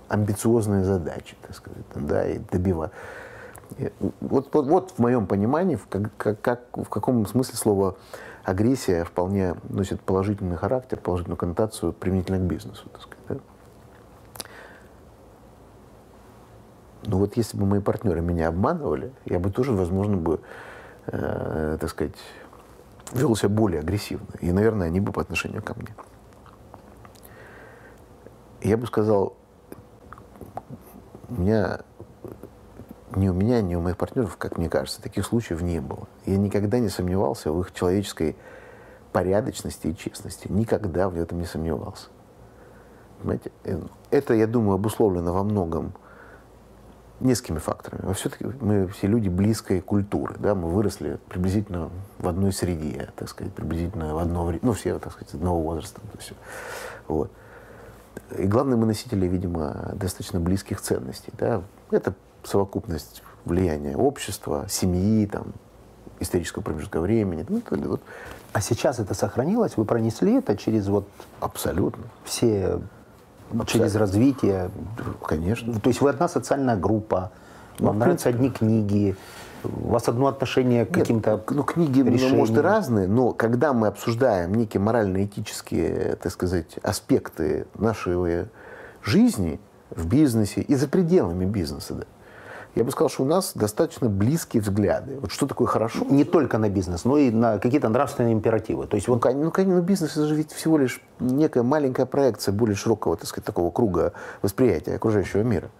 амбициозные задачи, так сказать, да, и добивать. Вот, вот, вот в моем понимании, в, как, как, в каком смысле слово агрессия вполне носит положительный характер, положительную коннотацию применительно к бизнесу, так сказать. Да? Но вот если бы мои партнеры меня обманывали, я бы тоже, возможно, бы, э, так сказать, вел себя более агрессивно. И, наверное, они бы по отношению ко мне. Я бы сказал, у меня ни у меня, ни у моих партнеров, как мне кажется, таких случаев не было. Я никогда не сомневался в их человеческой порядочности и честности. Никогда в этом не сомневался. Понимаете? Э, это, я думаю, обусловлено во многом несколькими факторами. Но все-таки мы все люди близкой культуры, да, мы выросли приблизительно в одной среде, так сказать, приблизительно в одно время, ну, все, так сказать, одного возраста. То есть, вот. И главное, мы носители, видимо, достаточно близких ценностей. Да? Это совокупность влияния общества, семьи, там, исторического промежутка времени. Ну, вот. А сейчас это сохранилось? Вы пронесли это через вот абсолютно все Абсолютно. через развитие? Конечно. То есть вы одна социальная группа, вам ну, нравятся одни книги, у вас одно отношение к каким-то Ну, книги, решениям. Ну, может, и разные, но когда мы обсуждаем некие морально-этические, так сказать, аспекты нашей жизни в бизнесе и за пределами бизнеса, да, я бы сказал, что у нас достаточно близкие взгляды. Вот что такое хорошо? Не только на бизнес, но и на какие-то нравственные императивы. То есть вот... Ну, ну, конечно, бизнес это же ведь всего лишь некая маленькая проекция более широкого, так сказать, такого круга восприятия окружающего мира.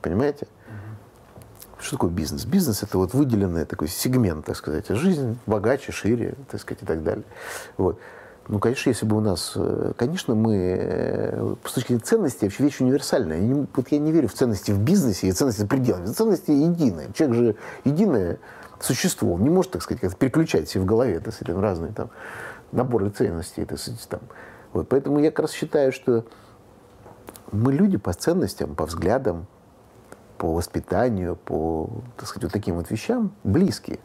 Понимаете? Что такое бизнес? Бизнес это вот выделенный такой сегмент, так сказать, жизнь богаче, шире, так сказать, и так далее. Вот. Ну, конечно, если бы у нас... Э, конечно, мы... Э, с точки зрения ценностей, вообще вещь универсальная. Я не, вот я не верю в ценности в бизнесе и ценности за пределами. Ценности единые. Человек же единое существо. Он не может, так сказать, переключать себе в голове так сказать, разные там наборы ценностей. Так сказать, там. Вот. Поэтому я как раз считаю, что мы люди по ценностям, по взглядам, по воспитанию, по так сказать, вот таким вот вещам близкие.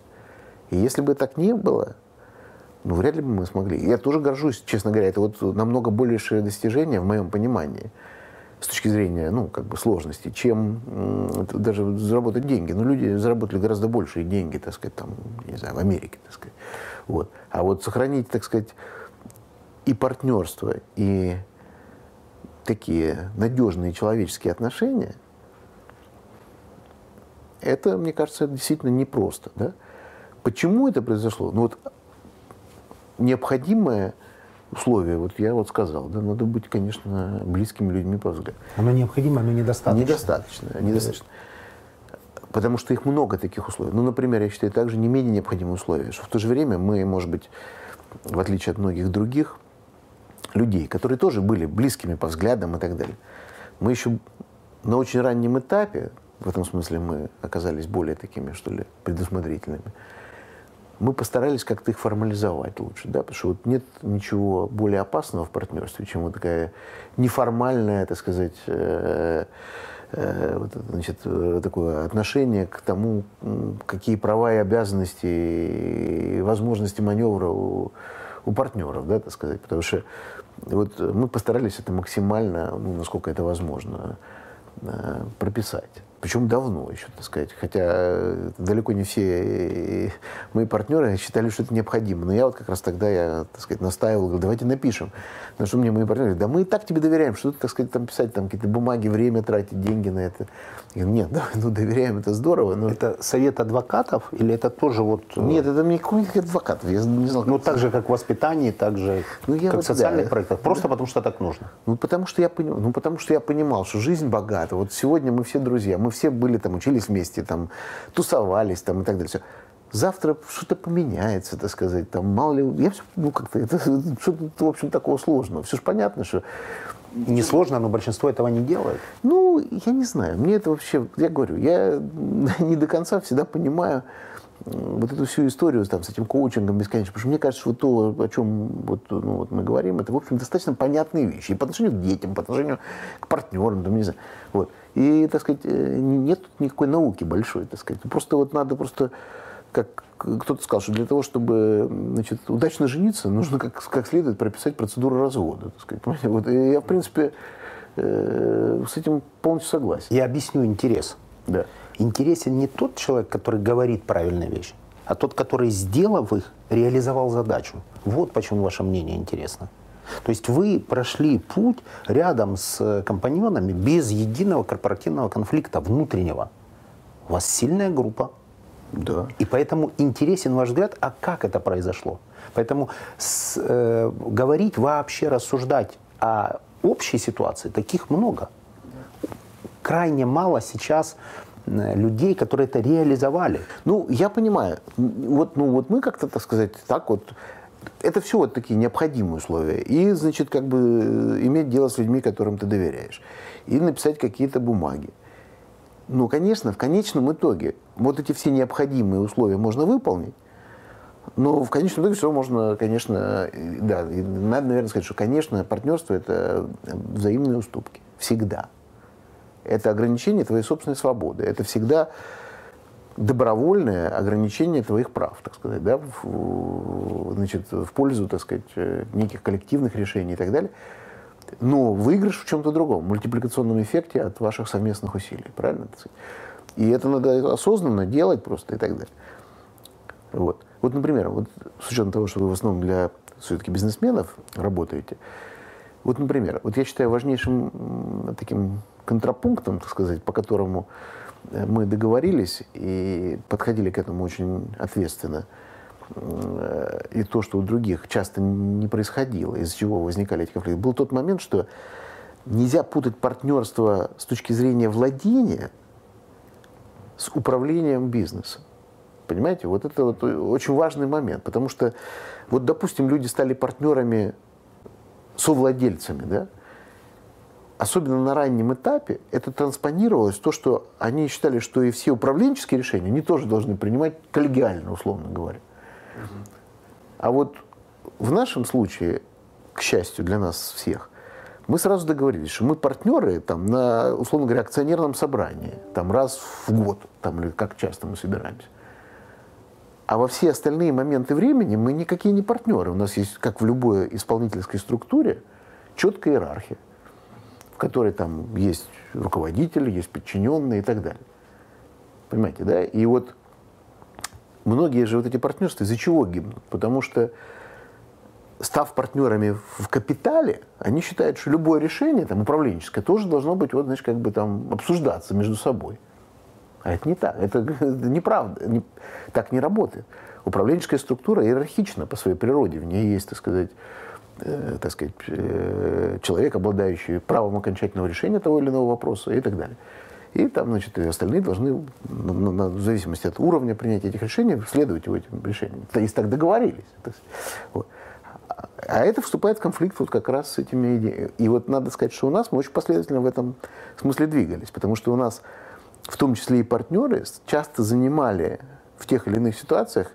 И если бы так не было, ну, вряд ли бы мы смогли. Я тоже горжусь, честно говоря, это вот намного большее достижение в моем понимании с точки зрения, ну, как бы сложности, чем даже заработать деньги. Ну, люди заработали гораздо большие деньги, так сказать, там, не знаю, в Америке, так сказать. Вот. А вот сохранить, так сказать, и партнерство, и такие надежные человеческие отношения, это, мне кажется, действительно непросто, да? Почему это произошло? Ну вот необходимое условие, вот я вот сказал, да, надо быть, конечно, близкими людьми по взгляду. Оно необходимо, но недостаточно. Недостаточно, недостаточно. Потому что их много таких условий. Ну, например, я считаю, также не менее необходимое условие, что в то же время мы, может быть, в отличие от многих других людей, которые тоже были близкими по взглядам и так далее, мы еще на очень раннем этапе, в этом смысле мы оказались более такими, что ли, предусмотрительными, мы постарались как-то их формализовать лучше, да, потому что вот нет ничего более опасного в партнерстве, чем вот такая неформальная, так сказать, э, э, вот, значит, такое отношение к тому, какие права и обязанности и возможности маневра у, у партнеров, да, так сказать, потому что вот мы постарались это максимально, ну, насколько это возможно, э, прописать. Причем давно еще, так сказать. Хотя э, далеко не все мои партнеры считали, что это необходимо. Но я вот как раз тогда, я, так сказать, настаивал, говорю, давайте напишем. На что мне мои партнеры говорят, да мы и так тебе доверяем, что ты, так сказать, там писать там какие-то бумаги, время тратить, деньги на это. Я говорю, нет, давай, ну доверяем, это здорово. Но... Это совет адвокатов или это тоже вот... Э, нет, это никаких адвокатов, я не знал. Ну так же, как в воспитании, так же, ну, я как вот, в социальных да, проектах, просто да. потому что так нужно. Ну потому что, я понимал, ну потому что я понимал, что жизнь богата. Вот сегодня мы все друзья, мы все были там, учились вместе, там, тусовались там и так далее. Все завтра что-то поменяется, так сказать, там, мало ли, я все, ну, как-то, это, что-то, в общем, такого сложного. Все же понятно, что... Не сложно, но большинство этого не делает. Ну, я не знаю, мне это вообще, я говорю, я не до конца всегда понимаю вот эту всю историю там, с этим коучингом бесконечно, потому что мне кажется, что то, о чем вот, ну, вот мы говорим, это, в общем, достаточно понятные вещи. И по отношению к детям, по отношению к партнерам, там, не знаю. Вот. И, так сказать, э, нет никакой науки большой, так сказать. Просто вот надо просто как кто-то сказал, что для того, чтобы значит, удачно жениться, нужно как, как следует прописать процедуру развода. Так сказать, понимаете? Вот, и я, в принципе, э, с этим полностью согласен. Я объясню интерес. Да. Интересен не тот человек, который говорит правильные вещи, а тот, который, сделав их, реализовал задачу. Вот почему ваше мнение интересно. То есть вы прошли путь рядом с компаньонами без единого корпоративного конфликта внутреннего. У вас сильная группа, да. И поэтому интересен ваш взгляд, а как это произошло. Поэтому с, э, говорить вообще, рассуждать о общей ситуации таких много. Крайне мало сейчас э, людей, которые это реализовали. Ну, я понимаю. Вот, ну, вот мы как-то, так сказать, так вот это все вот такие необходимые условия. И, значит, как бы иметь дело с людьми, которым ты доверяешь. И написать какие-то бумаги. Ну, конечно, в конечном итоге вот эти все необходимые условия можно выполнить, но в конечном итоге все можно, конечно, да, надо, наверное, сказать, что, конечно, партнерство – это взаимные уступки. Всегда. Это ограничение твоей собственной свободы. Это всегда добровольное ограничение твоих прав, так сказать, да, в, значит, в пользу, так сказать, неких коллективных решений и так далее. Но выигрыш в чем-то другом, в мультипликационном эффекте от ваших совместных усилий, правильно? И это надо осознанно делать просто и так далее. Вот. Вот, например, вот с учетом того, что вы в основном для все-таки бизнесменов работаете, вот, например, вот я считаю важнейшим таким контрапунктом, так сказать, по которому э, мы договорились и подходили к этому очень ответственно, э, и то, что у других часто не происходило, из чего возникали эти конфликты, был тот момент, что нельзя путать партнерство с точки зрения владения с управлением бизнесом. Понимаете, вот это вот очень важный момент, потому что, вот, допустим, люди стали партнерами, совладельцами, да, особенно на раннем этапе, это транспонировалось в то, что они считали, что и все управленческие решения они тоже должны принимать коллегиально, условно говоря. А вот в нашем случае, к счастью для нас всех, мы сразу договорились, что мы партнеры там, на, условно говоря, акционерном собрании, там раз в год, там, или как часто мы собираемся. А во все остальные моменты времени мы никакие не партнеры. У нас есть, как в любой исполнительской структуре, четкая иерархия, в которой там есть руководители, есть подчиненные и так далее. Понимаете, да? И вот многие же вот эти партнерства из-за чего гибнут? Потому что став партнерами в капитале, они считают, что любое решение там, управленческое тоже должно быть вот, значит, как бы там обсуждаться между собой. А это не так, это, это неправда, не, так не работает. Управленческая структура иерархична по своей природе, в ней есть, так сказать, так сказать, э, человек, обладающий правом окончательного решения того или иного вопроса и так далее. И там, значит, и остальные должны, на, на, в зависимости от уровня принятия этих решений, следовать этим решениям. То есть так договорились. Вот. А это вступает в конфликт вот как раз с этими идеями. И вот надо сказать, что у нас мы очень последовательно в этом смысле двигались, потому что у нас в том числе и партнеры, часто занимали в тех или иных ситуациях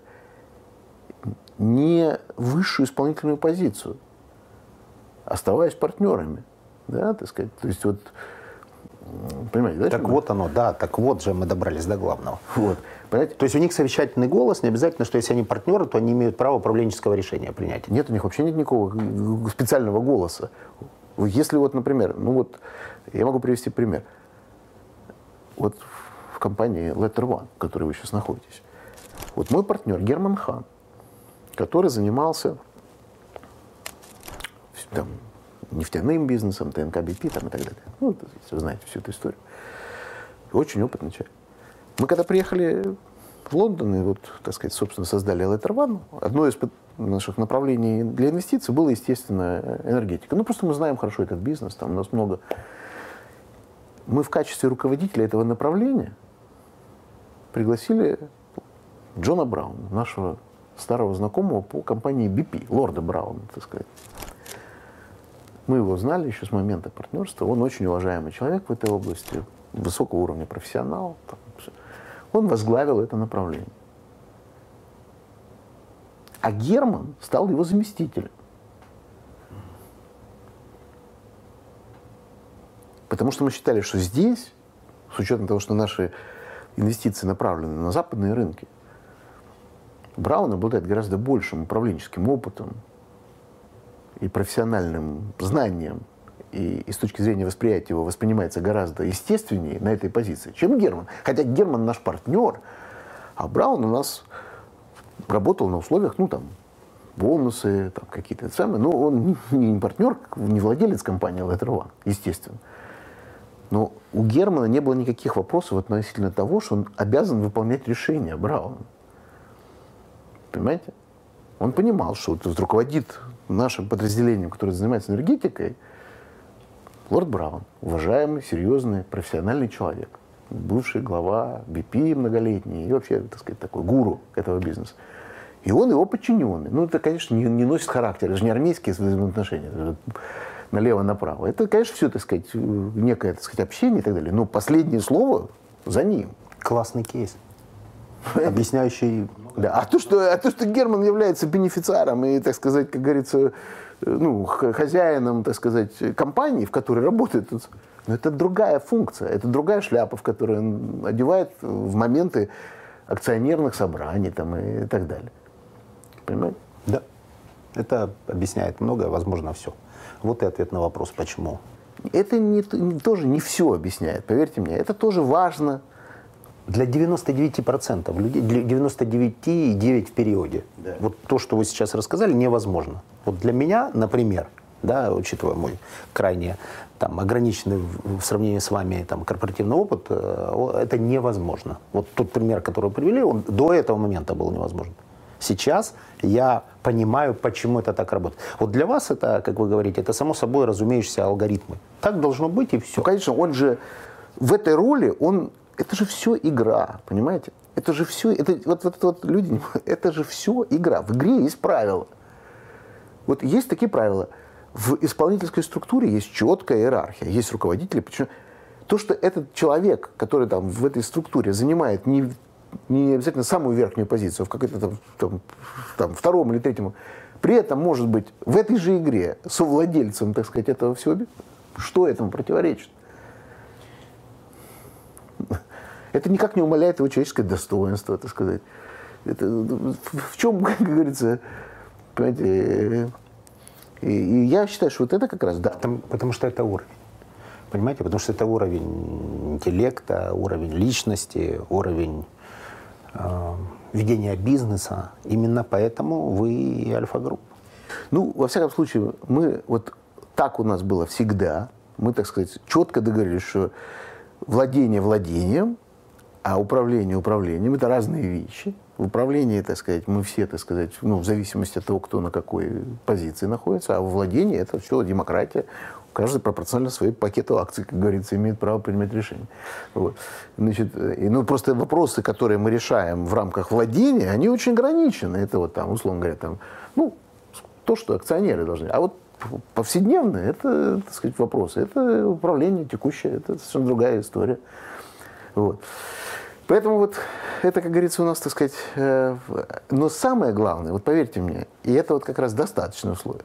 не высшую исполнительную позицию, оставаясь партнерами. Да, так сказать. То есть вот Понимаете, да? Так вот оно, да, так вот же мы добрались до главного. Вот. Понимаете? То есть у них совещательный голос, не обязательно, что если они партнеры, то они имеют право управленческого решения принять. Нет, у них вообще нет никакого специального голоса. Если вот, например, ну вот, я могу привести пример вот в компании Letter One, в которой вы сейчас находитесь. Вот мой партнер Герман Хан, который занимался там, нефтяным бизнесом, ТНК БП там, и так далее. Ну, вы знаете всю эту историю. Очень опытный человек. Мы когда приехали в Лондон и вот, так сказать, собственно, создали One, одно из наших направлений для инвестиций было, естественно, энергетика. Ну, просто мы знаем хорошо этот бизнес, там у нас много мы в качестве руководителя этого направления пригласили Джона Брауна, нашего старого знакомого по компании BP, лорда Брауна, так сказать. Мы его знали еще с момента партнерства. Он очень уважаемый человек в этой области, высокого уровня профессионал. Он возглавил это направление. А Герман стал его заместителем. Потому что мы считали, что здесь, с учетом того, что наши инвестиции направлены на западные рынки, Браун обладает гораздо большим управленческим опытом и профессиональным знанием, и, и с точки зрения восприятия его воспринимается гораздо естественнее на этой позиции, чем Герман. Хотя Герман наш партнер, а Браун у нас работал на условиях, ну там, бонусы, там какие-то самые, но он не, не партнер, не владелец компании Letter One, естественно. Но у Германа не было никаких вопросов относительно того, что он обязан выполнять решения Брауна. Понимаете? Он понимал, что вот руководит нашим подразделением, которое занимается энергетикой, Лорд Браун, уважаемый, серьезный, профессиональный человек, бывший глава BP многолетний и вообще, так сказать, такой гуру этого бизнеса. И он его подчиненный. Ну, это, конечно, не, не носит характер. Это же не армейские взаимоотношения. Это налево-направо. Это, конечно, все, так сказать, некое, так сказать, общение и так далее. Но последнее слово за ним. Классный кейс. Объясняющий... Да. А, то, что, а то, что Герман является бенефициаром и, так сказать, как говорится, ну, хозяином, так сказать, компании, в которой работает, ну, это другая функция, это другая шляпа, в которую он одевает в моменты акционерных собраний там, и так далее. Понимаете? Да. Это объясняет многое, возможно, все. Вот и ответ на вопрос, почему. Это не, тоже не все объясняет, поверьте мне. Это тоже важно. Для 99% людей, для 99,9 в периоде. Да. Вот то, что вы сейчас рассказали, невозможно. Вот для меня, например, да, учитывая мой крайне там, ограниченный в, сравнении с вами там, корпоративный опыт, э, это невозможно. Вот тот пример, который вы привели, он до этого момента был невозможен. Сейчас я понимаю, почему это так работает. Вот для вас это, как вы говорите, это само собой разумеющиеся алгоритмы. Так должно быть и все. Ну, конечно, он же в этой роли, он, это же все игра, понимаете? Это же все, это, вот, вот, вот люди, это же все игра. В игре есть правила. Вот есть такие правила. В исполнительской структуре есть четкая иерархия, есть руководители. Почему? То, что этот человек, который там в этой структуре занимает не не обязательно самую верхнюю позицию, а в какой-то там, там, там втором или третьем, при этом может быть в этой же игре совладельцем, так сказать, этого всего, что этому противоречит? Это никак не умаляет его человеческое достоинство, так сказать. Это, в чем, как говорится, понимаете, и, и я считаю, что вот это как раз, да. Потому, потому что это уровень. Понимаете? Потому что это уровень интеллекта, уровень личности, уровень э, ведения бизнеса. Именно поэтому вы и Альфа-групп. Ну, во всяком случае, мы вот так у нас было всегда. Мы, так сказать, четко договорились, что владение владением, а управление управлением – это разные вещи. В управлении, так сказать, мы все, так сказать, ну, в зависимости от того, кто на какой позиции находится, а в владении это все демократия, каждый пропорционально своей пакету акций, как говорится, имеет право принимать решения. Вот. Значит, и, ну, просто вопросы, которые мы решаем в рамках владения, они очень ограничены. Это вот там, условно говоря, там, ну, то, что акционеры должны. А вот повседневные, это, так сказать, вопросы. Это управление текущее, это совершенно другая история. Вот. Поэтому вот это, как говорится, у нас, так сказать, э, но самое главное, вот поверьте мне, и это вот как раз достаточное условие,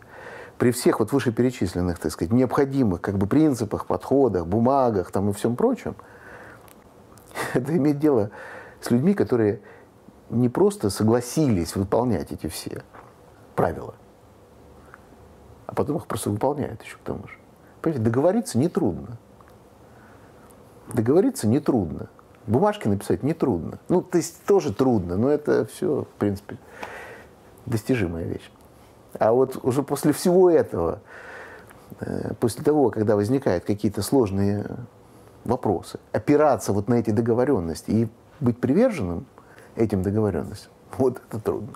при всех вот вышеперечисленных, так сказать, необходимых как бы принципах, подходах, бумагах там и всем прочем, это имеет дело с людьми, которые не просто согласились выполнять эти все правила, а потом их просто выполняют еще к тому же. Понимаете, договориться нетрудно. Договориться нетрудно. Бумажки написать нетрудно. Ну, то есть тоже трудно, но это все, в принципе, достижимая вещь. А вот уже после всего этого, э, после того, когда возникают какие-то сложные вопросы, опираться вот на эти договоренности и быть приверженным этим договоренностям, вот это трудно.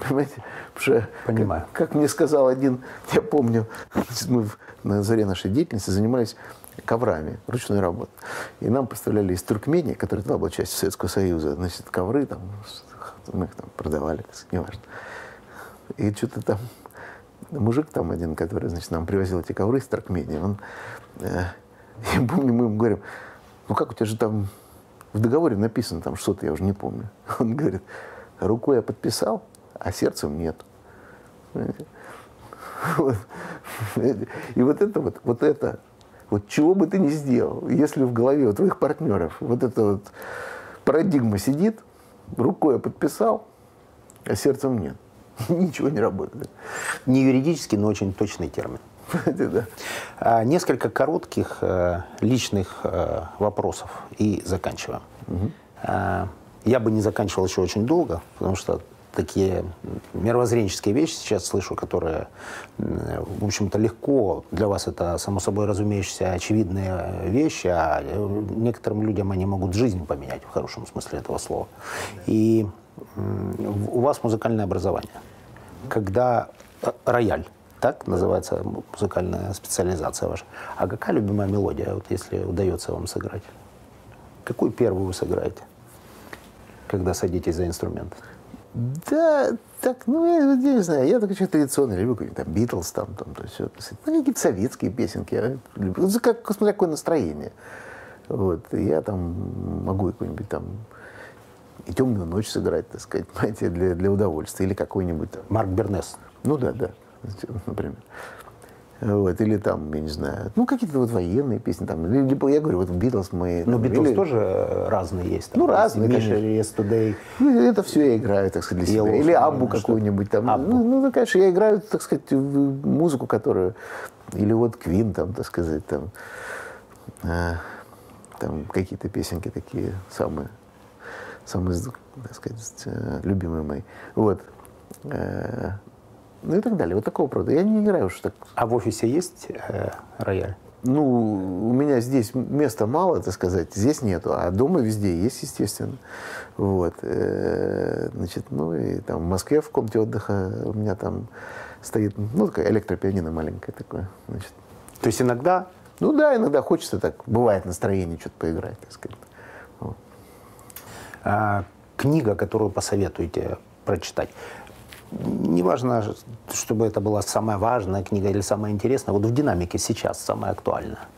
Понимаете? Потому что, Понимаю. Как, как мне сказал один, я помню, мы на заре нашей деятельности занимались коврами ручной работы. И нам поставляли из Туркмении, которая была частью Советского Союза, значит, ковры, там, мы их там продавали, неважно. И что-то там мужик там один, который, значит, нам привозил эти ковры из Туркмении, он, э, я помню, мы ему говорим, ну как у тебя же там в договоре написано там что-то, я уже не помню. Он говорит, рукой я подписал, а сердцем нет. Вот. И вот это вот, вот это, вот чего бы ты ни сделал, если в голове у твоих партнеров вот эта вот парадигма сидит, рукой я подписал, а сердцем нет. Ничего не работает. Не юридический, но очень точный термин. А, несколько коротких э, личных э, вопросов и заканчиваем. А, я бы не заканчивал еще очень долго, потому что такие мировоззренческие вещи сейчас слышу, которые, в общем-то, легко для вас это, само собой разумеющиеся, очевидные вещи, а э, некоторым людям они могут жизнь поменять в хорошем смысле этого слова. И у вас музыкальное образование. Когда э, рояль, Так называется музыкальная специализация ваша. А какая любимая мелодия, вот если удается вам сыграть? Какую первую вы сыграете, когда садитесь за инструмент? Да, так, ну, я, я не знаю, я только что традиционный, люблю какие-нибудь там Битлз, там, там, то есть, ну, какие-то советские песенки, я люблю, ну, как, смотря какое настроение. Вот, я там могу какой-нибудь там и темную ночь сыграть, так сказать, понимаете, для, для удовольствия, или какой-нибудь. Марк Бернес. Ну да, да, например. Вот, или там, я не знаю, ну, какие-то вот военные песни. Там, либо, я говорю, вот Битлз мы... Ну, Битлз или... тоже разные есть. Там, ну, разные, конечно. Yesterday. Ну, это все я играю, так сказать, для себя. Или Аббу какую-нибудь там. Аббу. Ну, ну, конечно, я играю, так сказать, музыку, которую... Или вот Квин, там, так сказать, там... А, там какие-то песенки такие самые, самые, так сказать, э, любимые мои. Вот. Ну и так далее. Вот такого рода. Я не играю уж так. А в офисе есть э, рояль? Ну, у меня здесь места мало, так сказать, здесь нету, а дома везде есть, естественно. Вот. Э, значит, ну и там в Москве в комнате отдыха у меня там стоит, ну, такая электропианино маленькое такое, значит. То есть иногда? Ну да, иногда хочется так, бывает настроение что-то поиграть, так сказать. Вот. А, книга, которую посоветуете прочитать, неважно, чтобы это была самая важная книга или самая интересная, вот в динамике сейчас самая актуальная.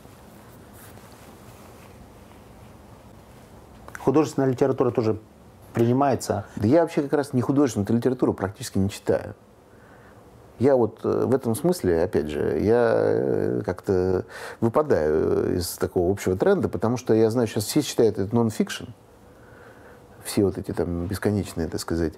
Художественная литература тоже принимается. Да я вообще как раз не художественную литературу практически не читаю. Я вот э, в этом смысле, опять же, я э, как-то выпадаю из такого общего тренда, потому что я знаю, сейчас все читают это нон-фикшн, все вот эти там бесконечные, так сказать,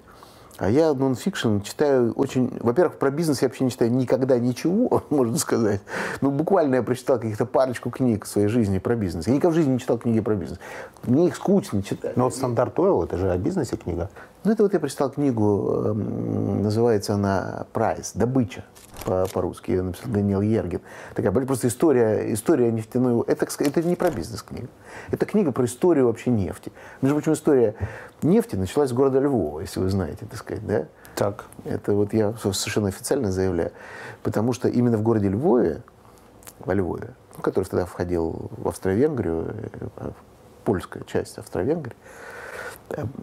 а я нон-фикшн читаю очень... Во-первых, про бизнес я вообще не читаю никогда ничего, можно сказать. Ну, буквально я прочитал каких-то парочку книг в своей жизни про бизнес. Я никогда в жизни не читал книги про бизнес. Мне их скучно читать. Но вот «Standard Oil» — это же о бизнесе книга. Ну, это вот я прочитал книгу, эм, называется она «Prize», «Добыча» по-русски, ее написал Даниэл Ергин. Такая просто история, история нефтяной... Это, это не про бизнес книга. Это книга про историю вообще нефти. Между прочим, история нефти началась с города Львова, если вы знаете, так сказать, да? Так. Это вот я совершенно официально заявляю. Потому что именно в городе Львове, во Львове, ну, который тогда входил в Австро-Венгрию, э, польская часть Австро-Венгрии,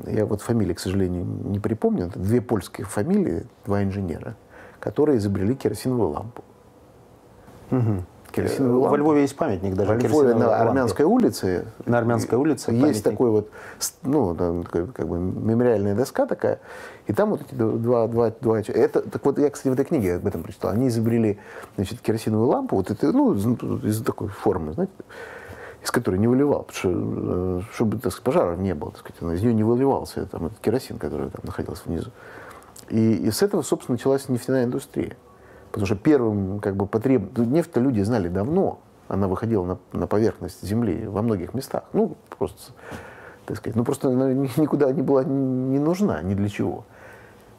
я вот фамилии, к сожалению, не припомню, это две польские фамилии, два инженера – которые изобрели керосиновую лампу. Угу. Керосиновую лампу. Во Львове есть памятник даже. Во Львове на Армянской улице. На Армянской улице есть памятник. такой вот, ну, как бы мемориальная доска такая, и там вот эти два, два, два, это, так вот я, кстати, в этой книге об этом прочитал. Они изобрели, значит, керосиновую лампу, вот это, ну, из такой формы, знаете, из которой не выливал, потому что, э, чтобы, так сказать, пожаров не было, так сказать, из нее не выливался там, этот керосин, который там находился внизу. И, и с этого, собственно, началась нефтяная индустрия. Потому что первым как бы потреб... Нефть-то люди знали давно. Она выходила на, на поверхность земли во многих местах. Ну, просто, так сказать, ну просто она никуда не была не нужна, ни для чего.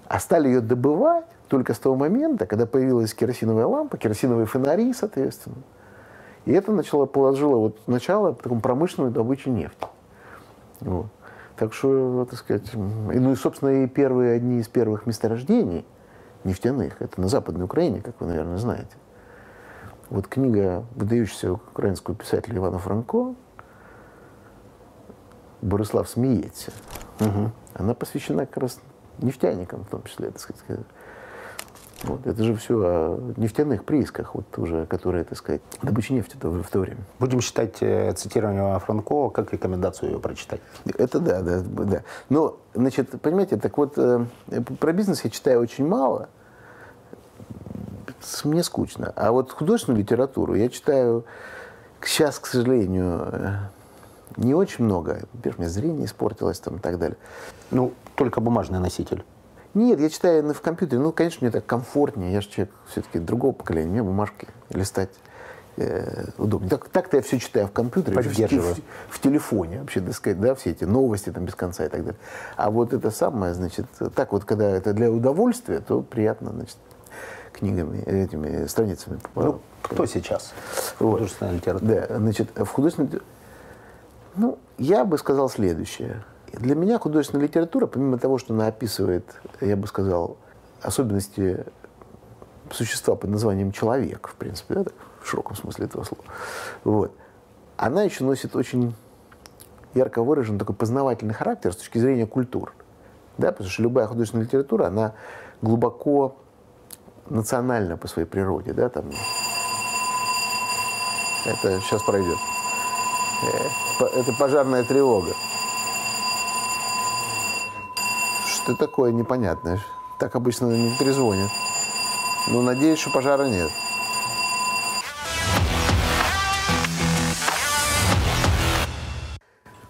А стали ее добывать только с того момента, когда появилась керосиновая лампа, керосиновые фонари, соответственно. И это начало, положило вот начало такому промышленной добыче нефти. Вот. Так что, так сказать, ну и, собственно, и первые, одни из первых месторождений нефтяных, это на Западной Украине, как вы, наверное, знаете. Вот книга выдающегося украинского писателя Ивана Франко «Борислав смеется», угу. она посвящена как раз нефтяникам, в том числе, так сказать, вот. Это же все о нефтяных приисках, вот уже, которые, так сказать, добыча нефти в, в то время. Будем считать э, цитирование Франко как рекомендацию ее прочитать. Это да, да, да. Но, значит, понимаете, так вот, э, про бизнес я читаю очень мало. Мне скучно. А вот художественную литературу я читаю сейчас, к сожалению, э, не очень много. Во-первых, меня зрение испортилось там и так далее. Ну, только бумажный носитель. Нет, я читаю в компьютере. Ну, конечно, мне так комфортнее. Я же человек все-таки другого поколения. Мне бумажки листать э, удобнее. Так, так-то я все читаю в компьютере. В, в, в телефоне вообще, так сказать, да, все эти новости там без конца и так далее. А вот это самое, значит, так вот, когда это для удовольствия, то приятно, значит, книгами, этими страницами. Ну, кто сейчас вот. художественной литературе? Да, значит, в художественной ну, я бы сказал следующее – для меня художественная литература, помимо того, что она описывает, я бы сказал, особенности существа под названием человек, в принципе, да, в широком смысле этого слова. Вот. Она еще носит очень ярко выраженный такой познавательный характер с точки зрения культур. Да, потому что любая художественная литература, она глубоко национальна по своей природе. Да, там. Это сейчас пройдет. Э, это пожарная тревога. Что такое непонятное? Так обычно не трезвонят. Но надеюсь, что пожара нет.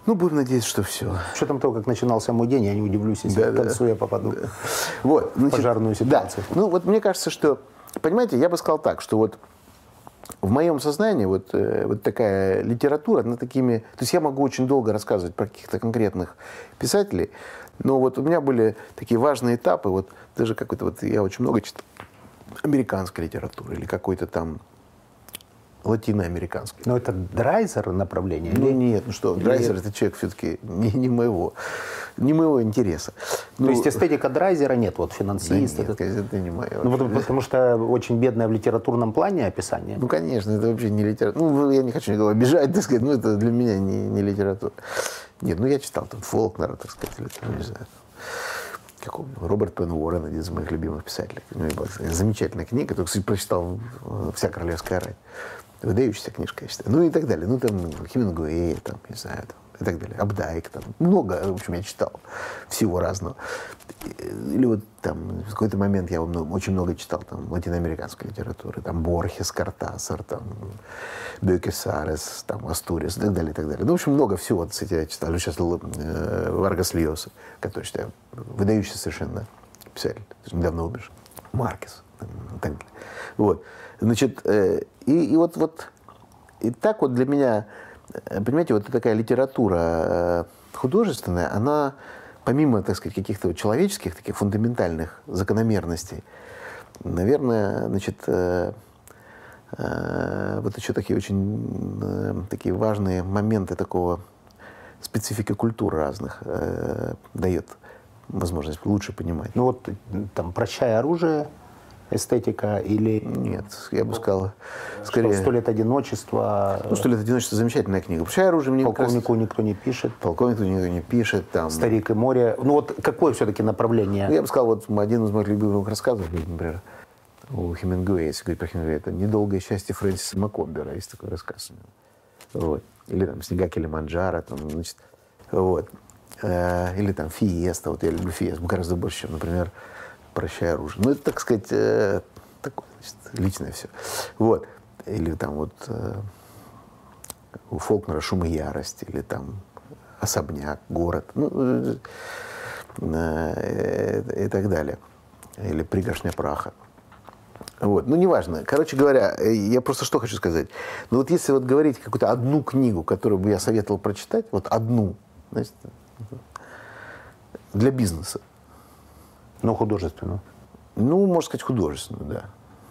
Ну, будем надеяться, что все. С учетом того, как начинался мой день, я не удивлюсь, если да, к концу да. я попаду да. вот, значит, в пожарную ситуацию. Да. Ну, вот мне кажется, что, понимаете, я бы сказал так, что вот в моем сознании вот, э, вот такая литература, она такими... То есть я могу очень долго рассказывать про каких-то конкретных писателей, но вот у меня были такие важные этапы, вот даже какой-то вот... Я очень много читал американской литературы или какой-то там латиноамериканской. Но это Драйзер направление? Ну или... нет, ну что, Драйзер это человек все-таки не, не моего, не моего интереса. Ну, То есть эстетика Драйзера нет, вот финансист. Да нет, это... это не мое. Ну, потому, потому что очень бедное в литературном плане описание. Ну конечно, это вообще не литература. Ну я не хочу никого обижать, так сказать, но это для меня не, не литература. Нет, ну я читал там Фолкнера, так сказать, или там, не знаю какого Роберт Пен Уоррен, один из моих любимых писателей. У него была замечательная книга, которую, кстати, прочитал «Вся королевская рать». Выдающаяся книжка, я считаю. Ну и так далее. Ну там Хемингуэй, там, не знаю, там, и так далее. Абдайк, там, много, в общем, я читал всего разного. Или вот там в какой-то момент я очень много читал там латиноамериканской литературы, там Борхес, Картасар, там Бекесарес, там Астурис и так далее, и так далее. Ну, в общем, много всего, кстати, я читал. Сейчас э, Варгас Льоса, который, считаю, выдающийся совершенно писатель, недавно умер. Маркес, так далее. Вот. Значит, э, и, и вот, вот и так вот для меня, понимаете, вот такая литература э, художественная, она помимо, так сказать, каких-то человеческих, таких фундаментальных закономерностей, наверное, значит, э, э, вот еще такие очень э, такие важные моменты такого специфики культур разных э, дает возможность лучше понимать. Ну вот там «Прощай оружие», эстетика или... Нет, я бы сказал, скорее... «Сто лет одиночества». Ну, «Сто лет одиночества» замечательная книга. «Пущай оружие» мне Полковнику раз... никто не пишет. Полковнику никто не пишет. Там... «Старик и море». Ну, вот какое все-таки направление? Я бы сказал, вот один из моих любимых рассказов, например, у Хемингуэя, если говорить про Хемингуэя, это «Недолгое счастье Фрэнсиса Маккомбера». Есть такой рассказ Вот. Или там «Снега Килиманджаро», там, значит, вот. Э, или там «Фиеста». Вот я люблю «Фиесту» гораздо больше, чем, например, прощай оружие. Ну, это, так сказать, э, такое, значит, личное все. Вот. Или там вот э, у Фолкнера «Шум и ярость», или там «Особняк», «Город», ну, э, э, и так далее. Или «Пригоршня праха». Вот. Ну, неважно. Короче говоря, э, я просто что хочу сказать. Ну, вот если вот говорить какую-то одну книгу, которую бы я советовал прочитать, вот одну, значит, для бизнеса, но художественную? Ну, можно сказать, художественную, да.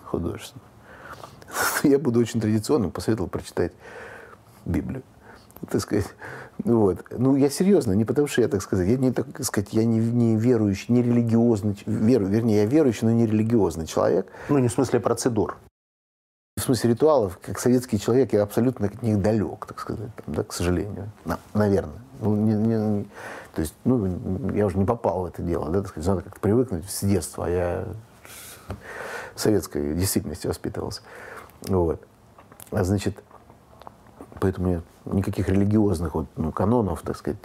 Художественную. Я буду очень традиционным, посоветовал прочитать Библию. Так сказать, ну вот. Ну, я серьезно, не потому что я, так сказать, я не, так сказать, я не, не верующий, не религиозный, веру, вернее, я верующий, но не религиозный человек. Ну, не в смысле процедур. В смысле ритуалов, как советский человек, я абсолютно от них далек, так сказать, там, да, к сожалению. На, наверное. Ну, не, не, то есть, ну, я уже не попал в это дело, да, так сказать, надо как-то привыкнуть с детства, а я в советской действительности воспитывался. Вот. А значит, поэтому я никаких религиозных вот, ну, канонов, так сказать,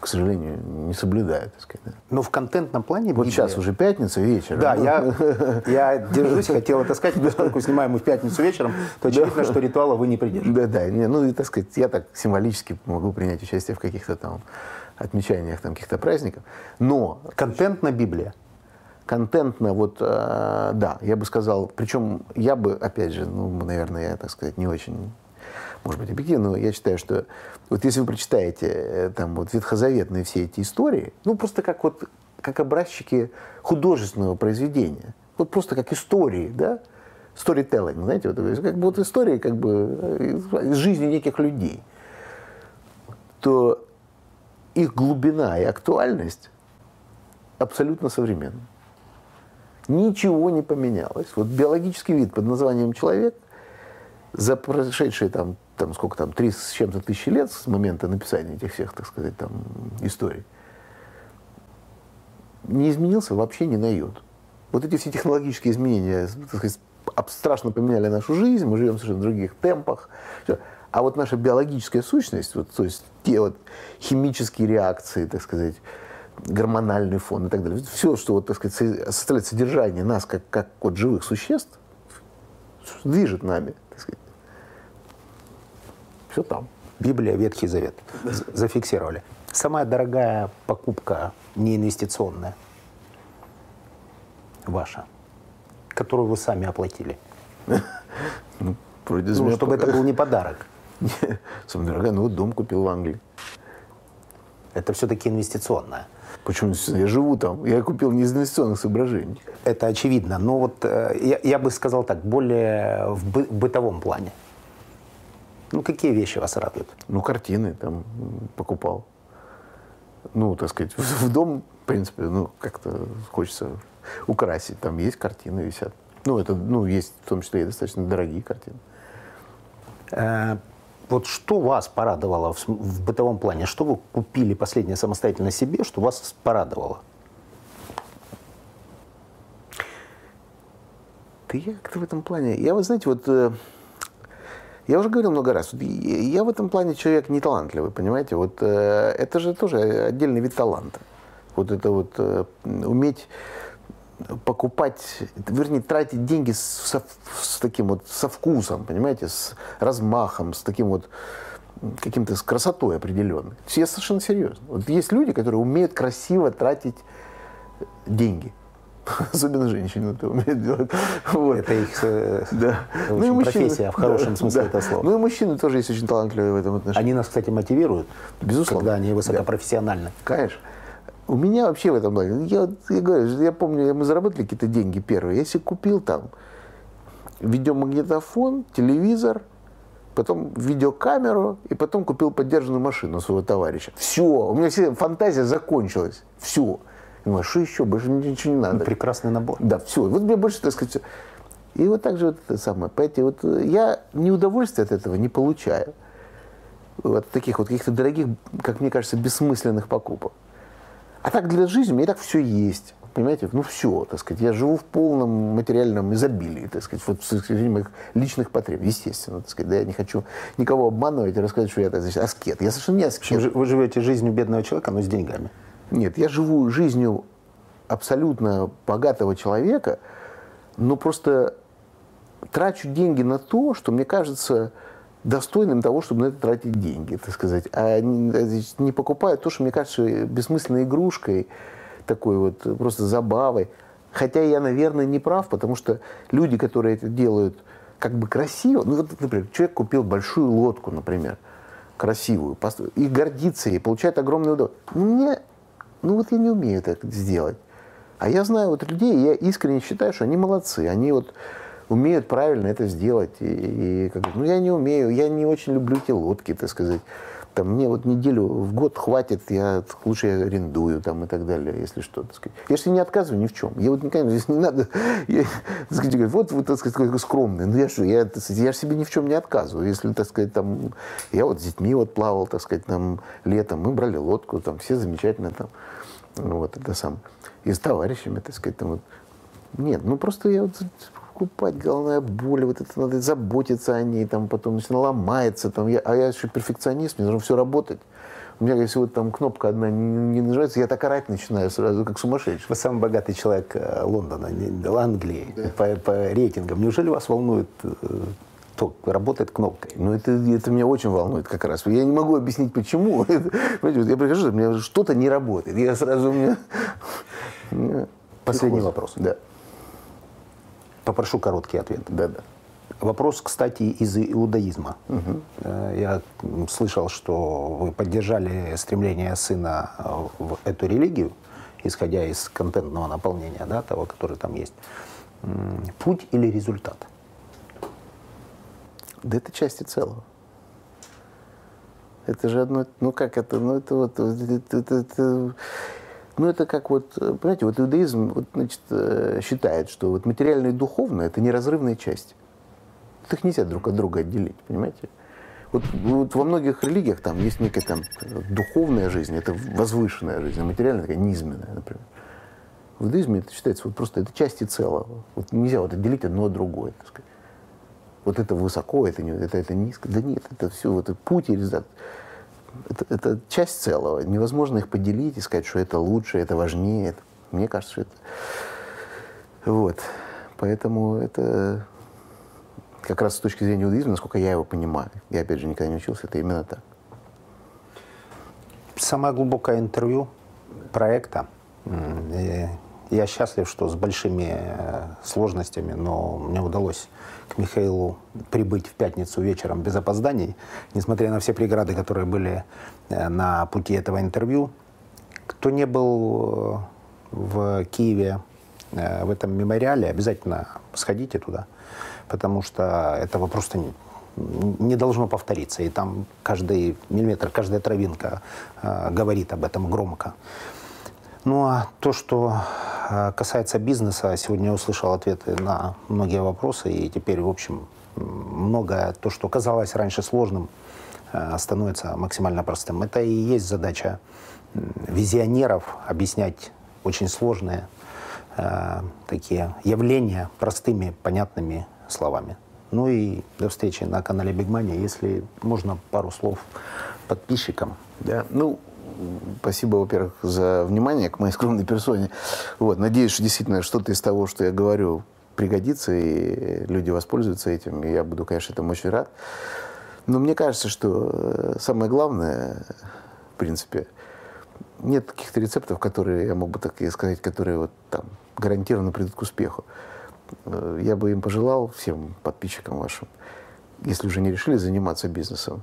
к сожалению, не соблюдают. Так сказать. Но в контентном плане... Вот Библия... сейчас уже пятница, вечер. Да, я, я держусь, хотел это сказать, поскольку снимаем мы в пятницу вечером, то очевидно, что ритуала вы не придерживаетесь. Да, да. Не, ну, и, так сказать, я так символически могу принять участие в каких-то там отмечаниях там, каких-то праздников. Но... Контентно Библия. Контентно, вот, э, да, я бы сказал, причем я бы, опять же, ну, наверное, я, так сказать, не очень может быть, объективно, но я считаю, что вот если вы прочитаете э, там вот ветхозаветные все эти истории, ну просто как вот как образчики художественного произведения, вот просто как истории, да, storytelling, знаете, вот, как бы вот истории как бы из жизни неких людей, то их глубина и актуальность абсолютно современна. Ничего не поменялось. Вот биологический вид под названием человек за прошедшие там, там сколько там, три с чем-то тысячи лет с момента написания этих всех, так сказать, там историй, не изменился вообще ни на йод. Вот эти все технологические изменения так сказать, страшно поменяли нашу жизнь, мы живем в совершенно других темпах. Все. А вот наша биологическая сущность, вот, то есть те вот химические реакции, так сказать, гормональный фон и так далее, все, что вот, так сказать, составляет содержание нас как, как вот живых существ, движет нами. Все там. Библия, Ветхий Завет. Зафиксировали. Самая дорогая покупка неинвестиционная ваша, которую вы сами оплатили? Ну, вроде ну, чтобы это был не подарок. Самая дорогая, ну вот дом купил в Англии. Это все-таки инвестиционная. Почему? Я живу там. Я купил не из инвестиционных соображений. Это очевидно. Но вот э, я, я бы сказал так, более в, бы, в бытовом плане. Ну, какие вещи вас радуют? Ну, картины там покупал. Ну, так сказать, в, в дом, в принципе, ну, как-то хочется украсить. Там есть картины висят. Ну, это, ну, есть в том числе и достаточно дорогие картины. Э, вот что вас порадовало в, в бытовом плане? Что вы купили последнее самостоятельно себе, что вас порадовало? Да я как-то в этом плане... Я, вы знаете, вот... Я уже говорил много раз, я в этом плане человек не талантливый, понимаете? Вот э, это же тоже отдельный вид таланта. Вот это вот э, уметь покупать, вернее, тратить деньги с, с таким вот, со вкусом, понимаете, с размахом, с таким вот каким-то с красотой определенной. Я совершенно серьезно. Вот есть люди, которые умеют красиво тратить деньги. Особенно женщины это умеют делать. Вот. Это их э, да. ну, и мужчины, профессия в хорошем да, смысле да. этого слова. Ну и мужчины тоже есть очень талантливые в этом отношении. Они нас, кстати, мотивируют, Безусловно. когда они высокопрофессиональны. Да. Конечно. У меня вообще в этом плане, я, я говорю, я помню, мы заработали какие-то деньги первые. Я себе купил там видеомагнитофон, телевизор, потом видеокамеру, и потом купил поддержанную машину своего товарища. Все, у меня вся фантазия закончилась. Все. Думаю, что еще? Больше ничего не надо. Ну, прекрасный набор. Да, все. Вот мне больше, так сказать, все. И вот так же вот это самое. Понимаете, вот я ни удовольствия от этого не получаю. От таких вот каких-то дорогих, как мне кажется, бессмысленных покупок. А так для жизни у меня и так все есть. Понимаете, ну все, так сказать, я живу в полном материальном изобилии, так сказать, вот с моих личных потреб, естественно, так сказать, да, я не хочу никого обманывать и рассказать, что я, так сказать, аскет. Я совершенно не аскет. Вы живете жизнью бедного человека, но с деньгами. Нет, я живу жизнью абсолютно богатого человека, но просто трачу деньги на то, что мне кажется, достойным того, чтобы на это тратить деньги, так сказать. А не, не покупают то, что мне кажется бессмысленной игрушкой, такой вот просто забавой. Хотя я, наверное, не прав, потому что люди, которые это делают как бы красиво, ну вот, например, человек купил большую лодку, например, красивую, и гордится ей, получает огромное удовольствие. Мне, ну вот я не умею это сделать. А я знаю вот людей, я искренне считаю, что они молодцы, они вот умеют правильно это сделать. И, и как, ну, я не умею, я не очень люблю эти лодки, так сказать. Там, мне вот неделю в год хватит, я лучше я арендую там, и так далее, если что. Так сказать. Я же не отказываю ни в чем. Я вот никогда здесь не надо. Я, так сказать, говорю, вот вы, так сказать, какой скромный. Ну я что, я, так сказать, я же себе ни в чем не отказываю. Если, так сказать, там, я вот с детьми вот плавал, так сказать, там, летом, мы брали лодку, там, все замечательно там. Вот, это сам. И с товарищами, так сказать, там вот. Нет, ну просто я вот покупать, головная боль, вот это надо заботиться о ней, там потом она ломается, там, я, а я еще перфекционист, мне нужно все работать. У меня, если вот там кнопка одна не, не нажимается, я так орать начинаю сразу, как сумасшедший. Вы самый богатый человек э, Лондона, Англии, да. по, по рейтингам. Неужели вас волнует э, то, работает кнопкой? Ну, это, это меня очень волнует как раз. Я не могу объяснить, почему. Я прихожу, у меня что-то не работает. Я сразу... Последний вопрос. Да. Попрошу короткий ответ. Да, да. Вопрос, кстати, из иудаизма. Угу. Я слышал, что вы поддержали стремление сына э, в эту религию, исходя из контентного наполнения, да, того, который там есть. Путь или результат? Да это части целого. Это же одно, ну как это, ну это вот, это, это, это, Ну, это как вот, понимаете, вот иудаизм вот, значит, э, считает, что вот материальное и духовное – это неразрывные части. Их нельзя друг от друга отделить, понимаете? Вот, вот во многих религиях там есть некая там духовная жизнь, это возвышенная жизнь, а материальная такая низменная, например. В иудаизме это считается вот просто это части целого. Вот нельзя вот отделить одно от другое, так сказать. Вот это высоко, это, не, это, это низко. Да нет, это все, вот путь и результат. Это, это часть целого. Невозможно их поделить и сказать, что это лучше, это важнее. Мне кажется, что это... Вот. Поэтому это как раз с точки зрения иудаизма, насколько я его понимаю, я опять же никогда не учился, это именно так. Самое глубокое интервью проекта. Я счастлив, что с большими э, сложностями, но мне удалось к Михаилу прибыть в пятницу вечером без опозданий, несмотря на все преграды, которые были э, на пути этого интервью. Кто не был э, в Киеве в этом мемориале, обязательно сходите туда потому что этого просто не, должно повториться. И там каждый миллиметр, каждая травинка говорит об этом громко. Ну а то, что э, касается бизнеса, сегодня я услышал ответы на многие вопросы, и теперь, в общем, многое, то, что казалось раньше сложным, э, становится максимально простым. Это и есть задача визионеров объяснять очень сложные э, такие явления простыми, понятными словами. Ну и до встречи на канале Money. Если можно, пару слов подписчикам. Да, ну, спасибо, во-первых, за внимание к моей скромной персоне. Вот, надеюсь, что действительно что-то из того, что я говорю, пригодится, и люди воспользуются этим, и я буду, конечно, этому очень рад. Но мне кажется, что э, самое главное, в принципе, нет каких-то рецептов, которые, я мог бы так сказать, которые вот там гарантированно придут к успеху. Э, я бы им пожелал, всем подписчикам вашим, если уже не решили заниматься бизнесом,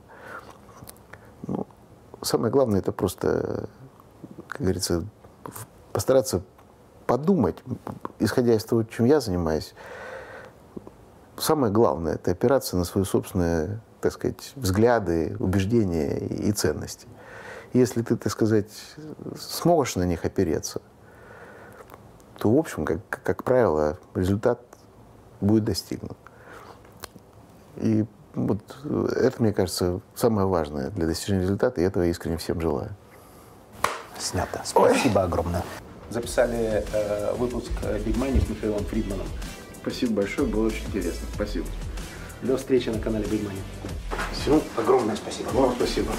самое главное это просто, как говорится, постараться подумать, исходя из того, чем я занимаюсь, самое главное это опираться на свои собственные, так сказать, взгляды, убеждения и ценности. Если ты, так сказать, сможешь на них опереться – то, в общем, как, как правило, результат будет достигнут. И вот это, мне кажется, самое важное для достижения результата, и этого я искренне всем желаю. Снято. Спасибо Ой. огромное. Записали э, выпуск Big Money с Михаилом Фридманом. Спасибо большое, было очень интересно. Спасибо. До встречи на канале Big Money. Все, огромное спасибо. Вам спасибо.